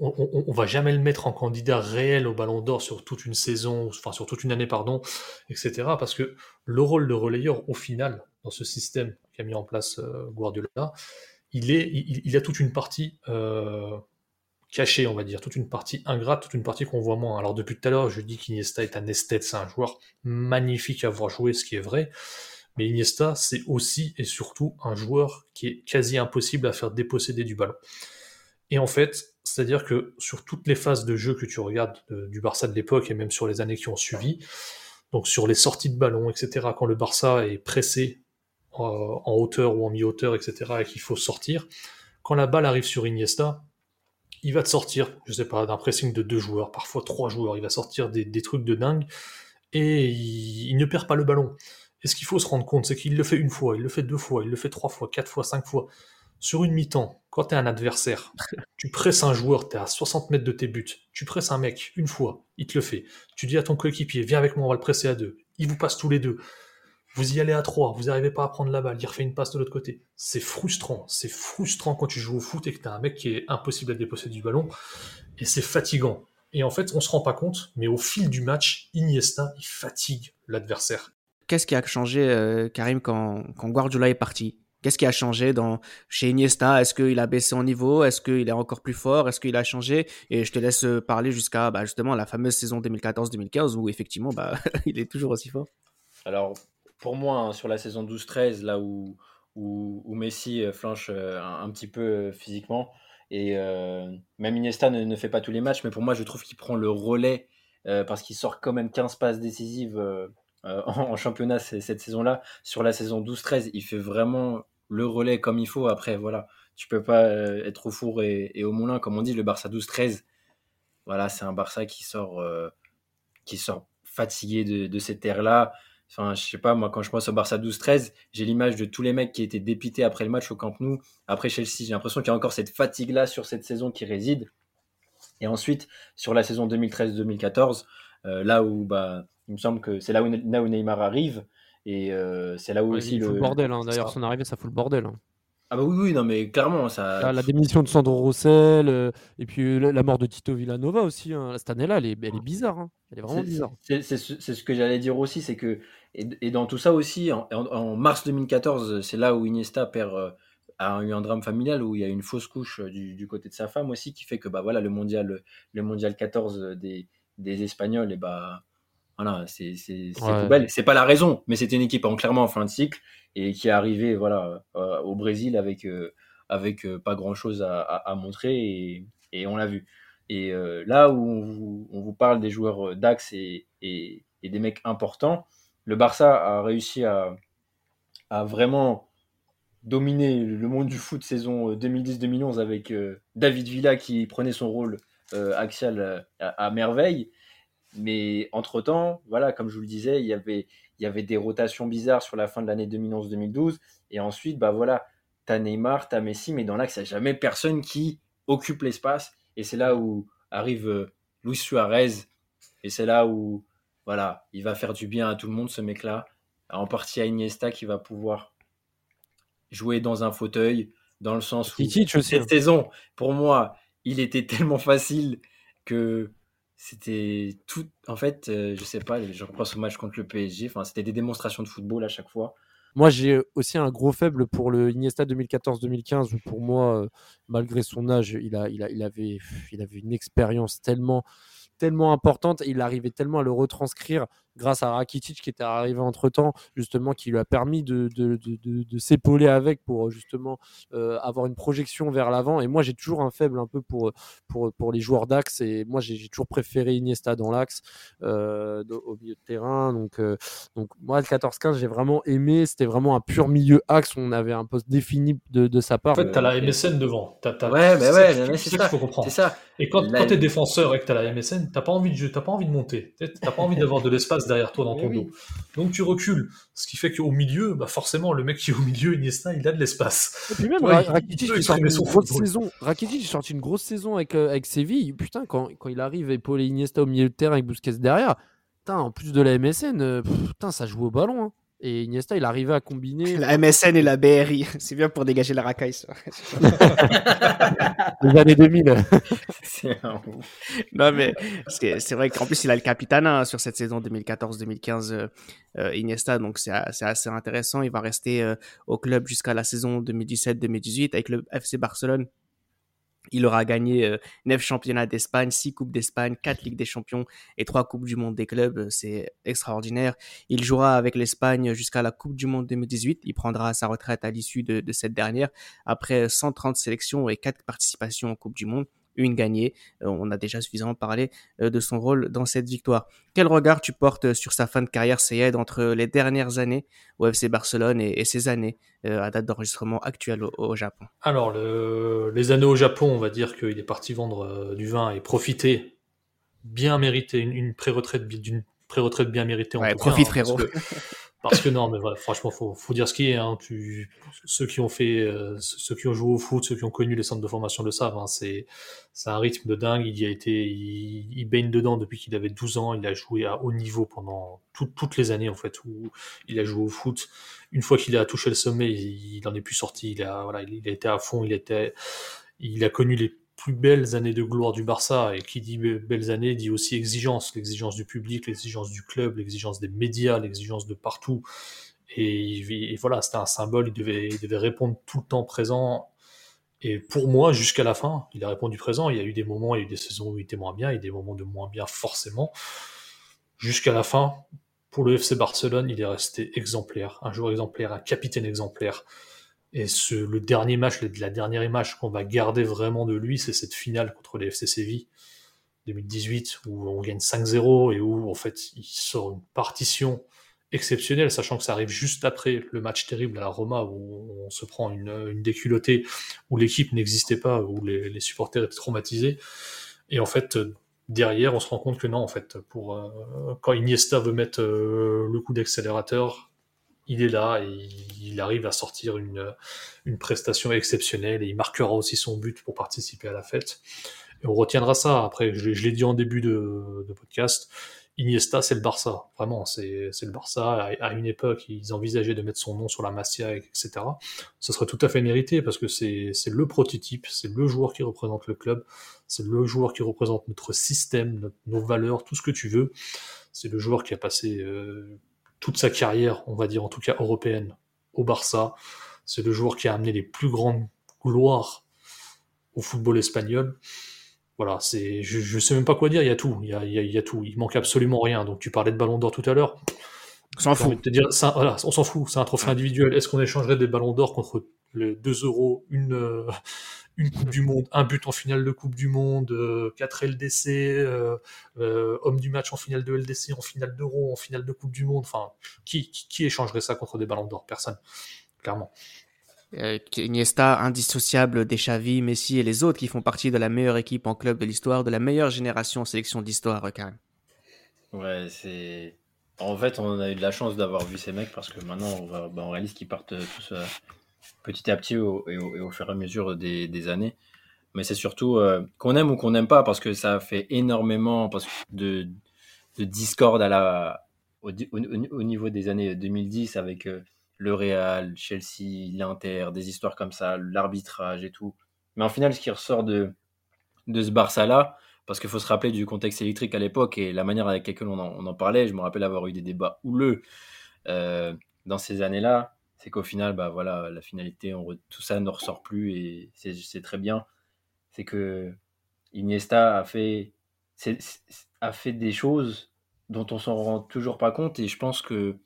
on, on, va jamais le mettre en candidat réel au Ballon d'Or sur toute une saison, enfin sur toute une année, pardon, etc. Parce que le rôle de relayeur, au final, dans ce système qu'a mis en place euh, Guardiola, il, a toute une partie euh, cachée, on va dire, toute une partie ingrate, toute une partie qu'on voit moins. Alors depuis tout à l'heure, je dis qu'Iniesta est un esthète, c'est un joueur magnifique à voir jouer, ce qui est vrai. Mais Iniesta, c'est aussi et surtout un joueur qui est quasi impossible à faire déposséder du ballon. Et en fait, c'est-à-dire que sur toutes les phases de jeu que tu regardes du Barça de l'époque et même sur les années qui ont suivi, donc sur les sorties de ballon, etc., quand le Barça est pressé euh, en hauteur ou en mi-hauteur, etc., et qu'il faut sortir, quand la balle arrive sur Iniesta, il va te sortir, je sais pas, d'un pressing de deux joueurs, parfois trois joueurs, il va sortir des, trucs de dingue, et il, ne perd pas le ballon. Et ce qu'il faut se rendre compte, c'est qu'il le fait une fois, il le fait deux fois, il le fait trois fois, quatre fois, cinq fois. Sur une mi-temps, quand tu es un adversaire, tu presses un joueur, tu es à 60 mètres de tes buts, tu presses un mec une fois, il te le fait. Tu dis à ton coéquipier, viens avec moi, on va le presser à deux. Il vous passe tous les deux. Vous y allez à trois, vous n'arrivez pas à prendre la balle, il refait une passe de l'autre côté. C'est frustrant, c'est frustrant quand tu joues au foot et que tu as un mec qui est impossible à déposséder du ballon, et c'est fatigant. Et en fait, on se rend pas compte, mais au fil du match, Iniesta, il fatigue l'adversaire. Qu'est-ce qui a changé, euh, Karim, quand, quand Guardiola est parti? Qu'est-ce qui a changé dans, chez Iniesta? Est-ce qu'il a baissé en niveau? Est-ce qu'il est encore plus fort? Est-ce qu'il a changé? Et je te laisse parler jusqu'à bah, justement la fameuse saison 2014-2015 où effectivement bah, il est toujours aussi fort. Alors, pour moi, hein, sur la saison 12-13, là où, Messi euh, flanche euh, un, petit peu euh, physiquement, et même Iniesta ne, fait pas tous les matchs, mais pour moi, je trouve qu'il prend le relais parce qu'il sort quand même 15 passes décisives en, championnat cette saison-là. Sur la saison 12-13, il fait vraiment le relais comme il faut. Après, voilà, tu peux pas euh, être au four et, au moulin, comme on dit, le Barça 12-13. Voilà, c'est un Barça qui sort, euh, qui sort fatigué de, de cette ère-là. Enfin, je sais pas, moi, quand je pense au Barça 12-13, j'ai l'image de tous les mecs qui étaient dépités après le match au Camp Nou. Après Chelsea, j'ai l'impression qu'il y a encore cette fatigue-là sur cette saison qui réside. Et ensuite, sur la saison 2013-2014, euh, là où bah, il me semble que c'est là où, Neymar arrive. Et euh, c'est là où aussi il le. le bordel, hein. d'ailleurs, son arrivée, ça fout le bordel. Hein. Ah bah oui, oui, non mais clairement ça. La, démission de Sandro Rossel euh, et puis la, mort de Tito Villanova aussi. Hein. Cette année-là, elle est, elle est bizarre. Hein. Elle est vraiment bizarre. C'est ce que j'allais dire aussi, c'est que et, dans tout ça aussi, en, mars 2014, c'est là où Iniesta perd a eu un drame familial où il y a une fausse couche du, du, côté de sa femme aussi qui fait que bah voilà le mondial le mondial 14 des, des Espagnols et bah voilà c'est ouais. c'est pas la raison mais c'était une équipe en clairement en fin de cycle et qui est arrivée voilà euh, au Brésil avec euh, avec euh, pas grand chose à, à, montrer et, et on l'a vu. Et là où on vous, on vous, parle des joueurs d'axe et, et, et, des mecs importants le Barça a réussi à, à vraiment dominer le monde du foot saison 2010-2011 avec David Villa qui prenait son rôle axial à, à, merveille mais entre-temps, voilà, comme je vous le disais, il y avait, il y avait des rotations bizarres sur la fin de l'année 2011-2012. Et ensuite, bah voilà, t'as Neymar, t'as Messi, mais dans l'axe, il n'y a jamais personne qui occupe l'espace. Et c'est là où arrive euh, Luis Suarez. Et c'est là où, voilà, il va faire du bien à tout le monde, ce mec-là. En partie à Iniesta qui va pouvoir jouer dans un fauteuil, dans le sens où cette hein. saison, pour moi, il était tellement facile que c'était tout. En fait, euh, je sais pas, je repense au match contre le PSG. Enfin, c'était des démonstrations de football à chaque fois. Moi, j'ai aussi un gros faible pour le Iniesta 2014-2015, où pour moi, euh, malgré son âge, il, a, il, a, il, avait, il avait une expérience tellement, tellement importante. Il arrivait tellement à le retranscrire grâce à Rakitic qui était arrivé entre temps, justement, qui lui a permis de, de, de, de s'épauler avec pour justement euh, avoir une projection vers l'avant. Et moi, j'ai toujours un faible un peu pour, pour, pour les joueurs d'axe. Et moi, j'ai toujours préféré Iniesta dans l'axe, euh, au milieu de terrain. Donc, euh, donc moi, le 14-15, j'ai vraiment aimé. C'était vraiment un pur milieu axe. On avait un poste défini de, de sa part. En fait, tu as la MSN devant. ouais, mais ouais, c'est ça. Qu'il faut comprendre. Ça. Et quand, quand tu es défenseur et que tu as la MSN, tu pas, envie de, pas envie de monter. Tu n'as pas envie d'avoir de l'espace derrière toi dans ton dos. Donc tu recules. Ce qui fait qu'au milieu, bah forcément, le mec qui est au milieu, Iniesta, il a de l'espace. Et puis même, Rakitic, il sorti une grosse saison. Rakitic, il une grosse saison avec, euh, avec Séville. Putain, quand, quand il arrive épauler Iniesta au milieu de terrain avec Busquets derrière, putain, en plus de la MSN, euh, putain, ça joue au ballon. Hein. Et Iniesta, il arrivait à combiner. La MSN et la BRI, c'est bien pour dégager la racaille, ça. Les années 2000. non, mais c'est vrai qu'en plus, il a le capitana sur cette saison 2014-2015, euh, euh, Iniesta, donc c'est assez intéressant. Il va rester euh, au club jusqu'à la saison 2017-2018 avec le FC Barcelone il aura gagné euh, 9 championnats d'Espagne, 6 coupes d'Espagne, 4 Ligues des Champions et 3 coupes du monde des clubs. Euh, c'est extraordinaire. Il jouera avec l'Espagne jusqu'à la Coupe du monde 2018. Il prendra sa retraite à l'issue de, cette dernière après 130 sélections et 4 participations en Coupe du monde une gagnée. Euh, on a déjà suffisamment parlé euh, de son rôle dans cette victoire. Quel regard tu portes sur sa fin de carrière, Sayed, entre les dernières années au FC Barcelone et, ses années euh, à date d'enregistrement actuelle au, Japon? Alors, les années au Japon, on va dire qu'il est parti vendre du vin et profiter, bien mérité, une, pré-retraite d'une pré-retraite bien méritée en profite, hein, frérot. Parce que non, mais voilà, franchement, faut, faut dire ce qui est. Hein. Tu, ceux qui ont fait, euh, ceux qui ont joué au foot, ceux qui ont connu les centres de formation le savent. Hein. C'est, c'est un rythme de dingue. Il y a été, il, baigne dedans depuis qu'il avait 12 ans. Il a joué à haut niveau pendant toutes les années en fait où il a joué au foot. Une fois qu'il a touché le sommet, il, n'en est plus sorti. Il a, voilà, il, a été à fond. Il était, il a connu les plus belles années de gloire du Barça, et qui dit belles années dit aussi exigence, l'exigence du public, l'exigence du club, l'exigence des médias, l'exigence de partout. Et, voilà, c'était un symbole, il devait, il devait répondre tout le temps présent. Et pour moi, jusqu'à la fin, il a répondu présent. Il y a eu des moments, il y a eu des saisons où il était moins bien, il y a eu des moments de moins bien forcément. Jusqu'à la fin, pour le FC Barcelone, il est resté exemplaire, un joueur exemplaire, un capitaine exemplaire. Et ce, le dernier match, la dernière image qu'on va garder vraiment de lui, c'est cette finale contre les FC Séville 2018 où on gagne 5-0 et où en fait il sort une partition exceptionnel, sachant que ça arrive juste après le match terrible à la Roma où on se prend une, une déculottée, où l'équipe n'existait pas, où les, les, supporters étaient traumatisés. Et en fait, derrière, on se rend compte que non, en fait, pour euh, quand Iniesta veut mettre euh, le coup d'accélérateur, il est là et il arrive à sortir une, prestation exceptionnelle et il marquera aussi son but pour participer à la fête. Et on retiendra ça. Après, je, l'ai dit en début de, de podcast, Iniesta, c'est le Barça. Vraiment, c'est le Barça. À, une époque, ils envisageaient de mettre son nom sur la Masia, etc. Ce serait tout à fait mérité parce que c'est le prototype, c'est le joueur qui représente le club, c'est le joueur qui représente notre système, nos valeurs, tout ce que tu veux. C'est le joueur qui a passé euh, toute sa carrière, on va dire en tout cas européenne, au Barça. C'est le joueur qui a amené les plus grandes gloires au football espagnol voilà, c'est, je, je sais même pas quoi dire. Il y a tout, il y a, il y a, tout. Il manque absolument rien. Donc tu parlais de Ballon d'Or tout à l'heure. On s'en fout. Te dire, voilà, on s'en fout. C'est un trophée individuel. Est-ce qu'on échangerait des Ballons d'Or contre les 2 euros, une, euh, une Coupe du Monde, un but en finale de Coupe du Monde, euh, 4 LDC, euh, euh, homme du match en finale de LDC, en finale d'Euro, en finale de Coupe du Monde. Enfin, qui, qui, qui échangerait ça contre des Ballons d'Or? Personne, clairement. Euh, Iniesta, indissociable des Xavi, Messi et les autres qui font partie de la meilleure équipe en club de l'histoire, de la meilleure génération en sélection d'histoire, quand même. Ouais, c'est. En fait, on a eu de la chance d'avoir vu ces mecs parce que maintenant, on, va, bah, on réalise qu'ils partent tous euh, petit à petit au, et, au, fur et à mesure des, années. Mais c'est surtout euh, qu'on aime ou qu'on n'aime pas parce que ça fait énormément parce de, de discorde au, au, niveau des années 2010 avec le Real, Chelsea, l'Inter, des histoires comme ça, l'arbitrage et tout. Mais en final, ce qui ressort de, de ce Barça-là, parce qu'il faut se rappeler du contexte électrique à l'époque et la manière avec laquelle on en, on en, parlait, je me rappelle avoir eu des débats houleux euh, dans ces années-là, c'est qu'au final, bah voilà, la finalité, on, tout ça ne ressort plus et c'est très bien. C'est que Iniesta a fait, a fait des choses dont on s'en rend toujours pas compte et je pense que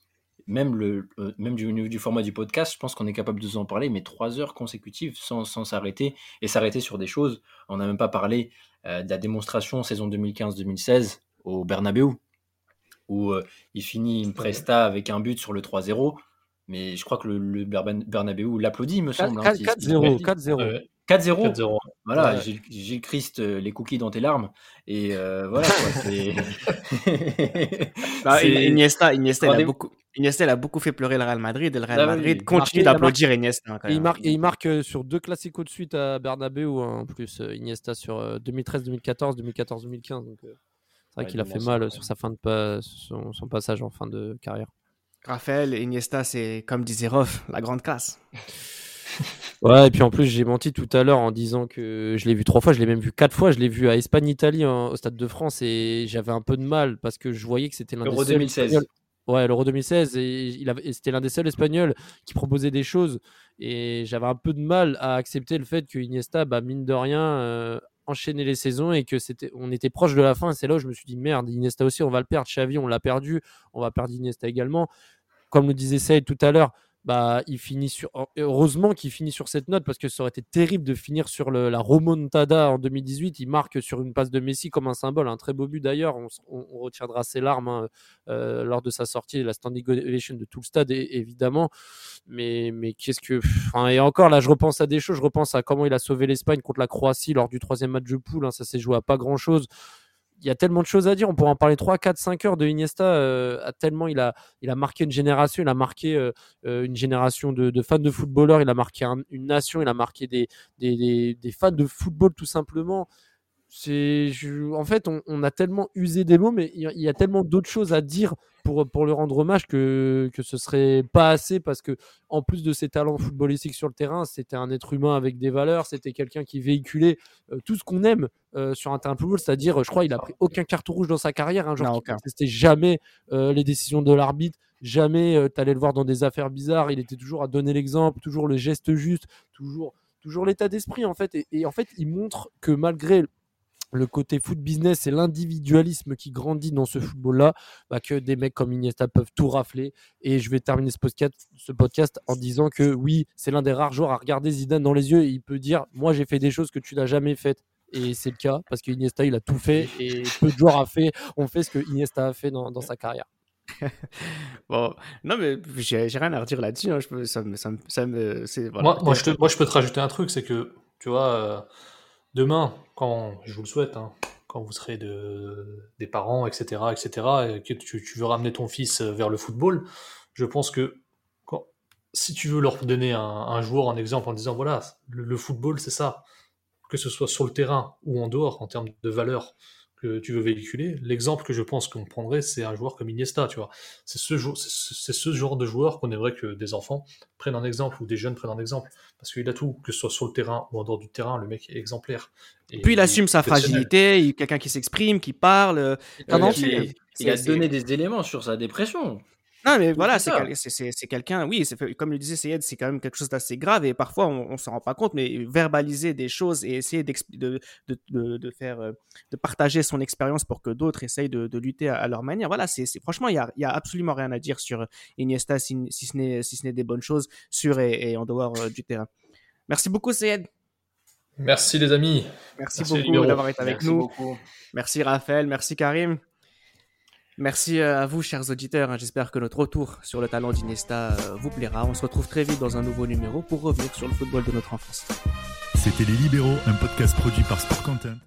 même, le, euh, même du, du, format du podcast, je pense qu'on est capable de vous en parler, mais trois heures consécutives sans s'arrêter et s'arrêter sur des choses. On n'a même pas parlé euh, de la démonstration saison 2015-2016 au Bernabeu, où euh, il finit une presta avec un but sur le 3-0. Mais je crois que le, le Bernabeu l'applaudit, il me semble. 4-0. 4-0. 4-0. Voilà, ouais. Gilles Christ, euh, les cookies dans tes larmes. Et euh, voilà. bah, Iniesta, Iniesta, il a beaucoup, Iniesta, il a beaucoup fait pleurer le Real Madrid. Et le Real ah, Madrid oui, continue d'applaudir Iniesta. Et il, marque, et il marque euh, sur deux classicos de suite à Bernabeu, hein, en plus, Iniesta sur 2013-2014, 2014-2015. Donc, c'est vrai ouais, qu'il a fait mal sur sa fin de son passage en fin de carrière. Raphaël, Iniesta, c'est comme disait Roff, la grande classe. Ouais, et puis en plus, j'ai menti tout à l'heure en disant que je l'ai vu trois fois, je l'ai même vu quatre fois. Je l'ai vu à Espagne-Italie au Stade de France et j'avais un peu de mal parce que je voyais que c'était l'un des seuls 2016. Espagnols... Ouais, l'Euro 2016 et, il avait... c'était l'un des seuls Espagnols qui proposait des choses et j'avais un peu de mal à accepter le fait que Iniesta, bah, mine de rien, euh, enchaînait les saisons et que c'était, on était proche de la fin. C'est là où je me suis dit merde, Iniesta aussi, on va le perdre. Xavi, on l'a perdu, on va perdre Iniesta également. Comme le disait Saïd tout à l'heure bah, il finit sur. Heureusement qu'il finit sur cette note parce que ça aurait été terrible de finir sur la remontada en 2018. Il marque sur une passe de Messi comme un symbole, un très beau but d'ailleurs. On, on, on, retiendra ses larmes hein, euh, lors de sa sortie, la standing ovation de tout le stade évidemment. Mais, mais qu'est-ce que. Enfin, et encore là, je repense à des choses. Je repense à comment il a sauvé l'Espagne contre la Croatie lors du troisième match de poule. Hein, ça s'est joué à pas grand chose il y a tellement de choses à dire. On pourrait en parler 3, 4, 5 heures de Iniesta. Euh, tellement il a, il a marqué une génération. Il a marqué euh, une génération de, fans de footballeurs. Il a marqué un, une nation. Il a marqué des, fans de football tout simplement. C'est, en fait, on, on, a tellement usé des mots, mais il y, a tellement d'autres choses à dire pour, pour le rendre hommage que, que ce serait pas assez parce que, en plus de ses talents footballistiques sur le terrain, c'était un être humain avec des valeurs, c'était quelqu'un qui véhiculait euh, tout ce qu'on aime euh, sur un terrain de football, c'est-à-dire, je crois, il a pris aucun carton rouge dans sa carrière, hein, genre, c'était jamais euh, les décisions de l'arbitre, jamais euh, tu allais le voir dans des affaires bizarres, il était toujours à donner l'exemple, toujours le geste juste, toujours, toujours l'état d'esprit, en fait, et, et en fait, il montre que malgré le côté foot business et l'individualisme qui grandit dans ce football-là, bah que des mecs comme Iniesta peuvent tout rafler. Et je vais terminer ce podcast, ce podcast en disant que oui, c'est l'un des rares joueurs à regarder Zidane dans les yeux et il peut dire Moi, j'ai fait des choses que tu n'as jamais faites. Et c'est le cas parce que Iniesta, il a tout fait et peu de joueurs a fait, ont fait ce que Iniesta a fait dans, dans sa carrière. bon, non, mais j'ai rien à redire là-dessus. Hein. Je ça me, ça me, voilà. moi, moi, je te, moi, je peux te rajouter un truc, c'est que, tu vois, euh, demain, quand, je vous le souhaite, hein, quand vous serez de, des parents, etc., etc., et que tu, veux ramener ton fils vers le football, je pense que si tu veux leur donner un, un joueur en exemple en disant, voilà, le football, c'est ça, que ce soit sur le terrain ou en dehors, en termes de valeur, que tu veux véhiculer. L'exemple que je pense qu'on prendrait, c'est un joueur comme Iniesta, tu vois. C'est ce, c'est ce genre de joueur qu'on aimerait que des enfants prennent un exemple ou des jeunes prennent un exemple. Parce qu'il a tout, que ce soit sur le terrain ou en dehors du terrain, le mec est exemplaire. Et Puis il assume sa fragilité, il quelqu'un qui s'exprime, qui parle. Euh, il, il a donné des éléments sur sa dépression. Non, mais voilà, c'est quelqu'un, oui, comme le disait Sayed, c'est quand même quelque chose d'assez grave et parfois on, ne s'en rend pas compte, mais verbaliser des choses et essayer de, de, de, faire, euh, de partager son expérience pour que d'autres essayent de, lutter à, leur manière. Voilà, c'est franchement, il y a, y a, absolument rien à dire sur Iniesta si, si ce n'est si des bonnes choses sur et, en dehors euh, du terrain. Merci beaucoup, Sayed. Merci les amis. Merci, beaucoup d'avoir été avec nous. Merci Raphaël, merci Karim. Merci euh, à vous, chers auditeurs. Hein. J'espère que notre retour sur le talent d'Inesta euh, vous plaira. On se retrouve très vite dans un nouveau numéro pour revenir sur le football de notre enfance. C'était Les Libéraux, un podcast produit par Sport Content.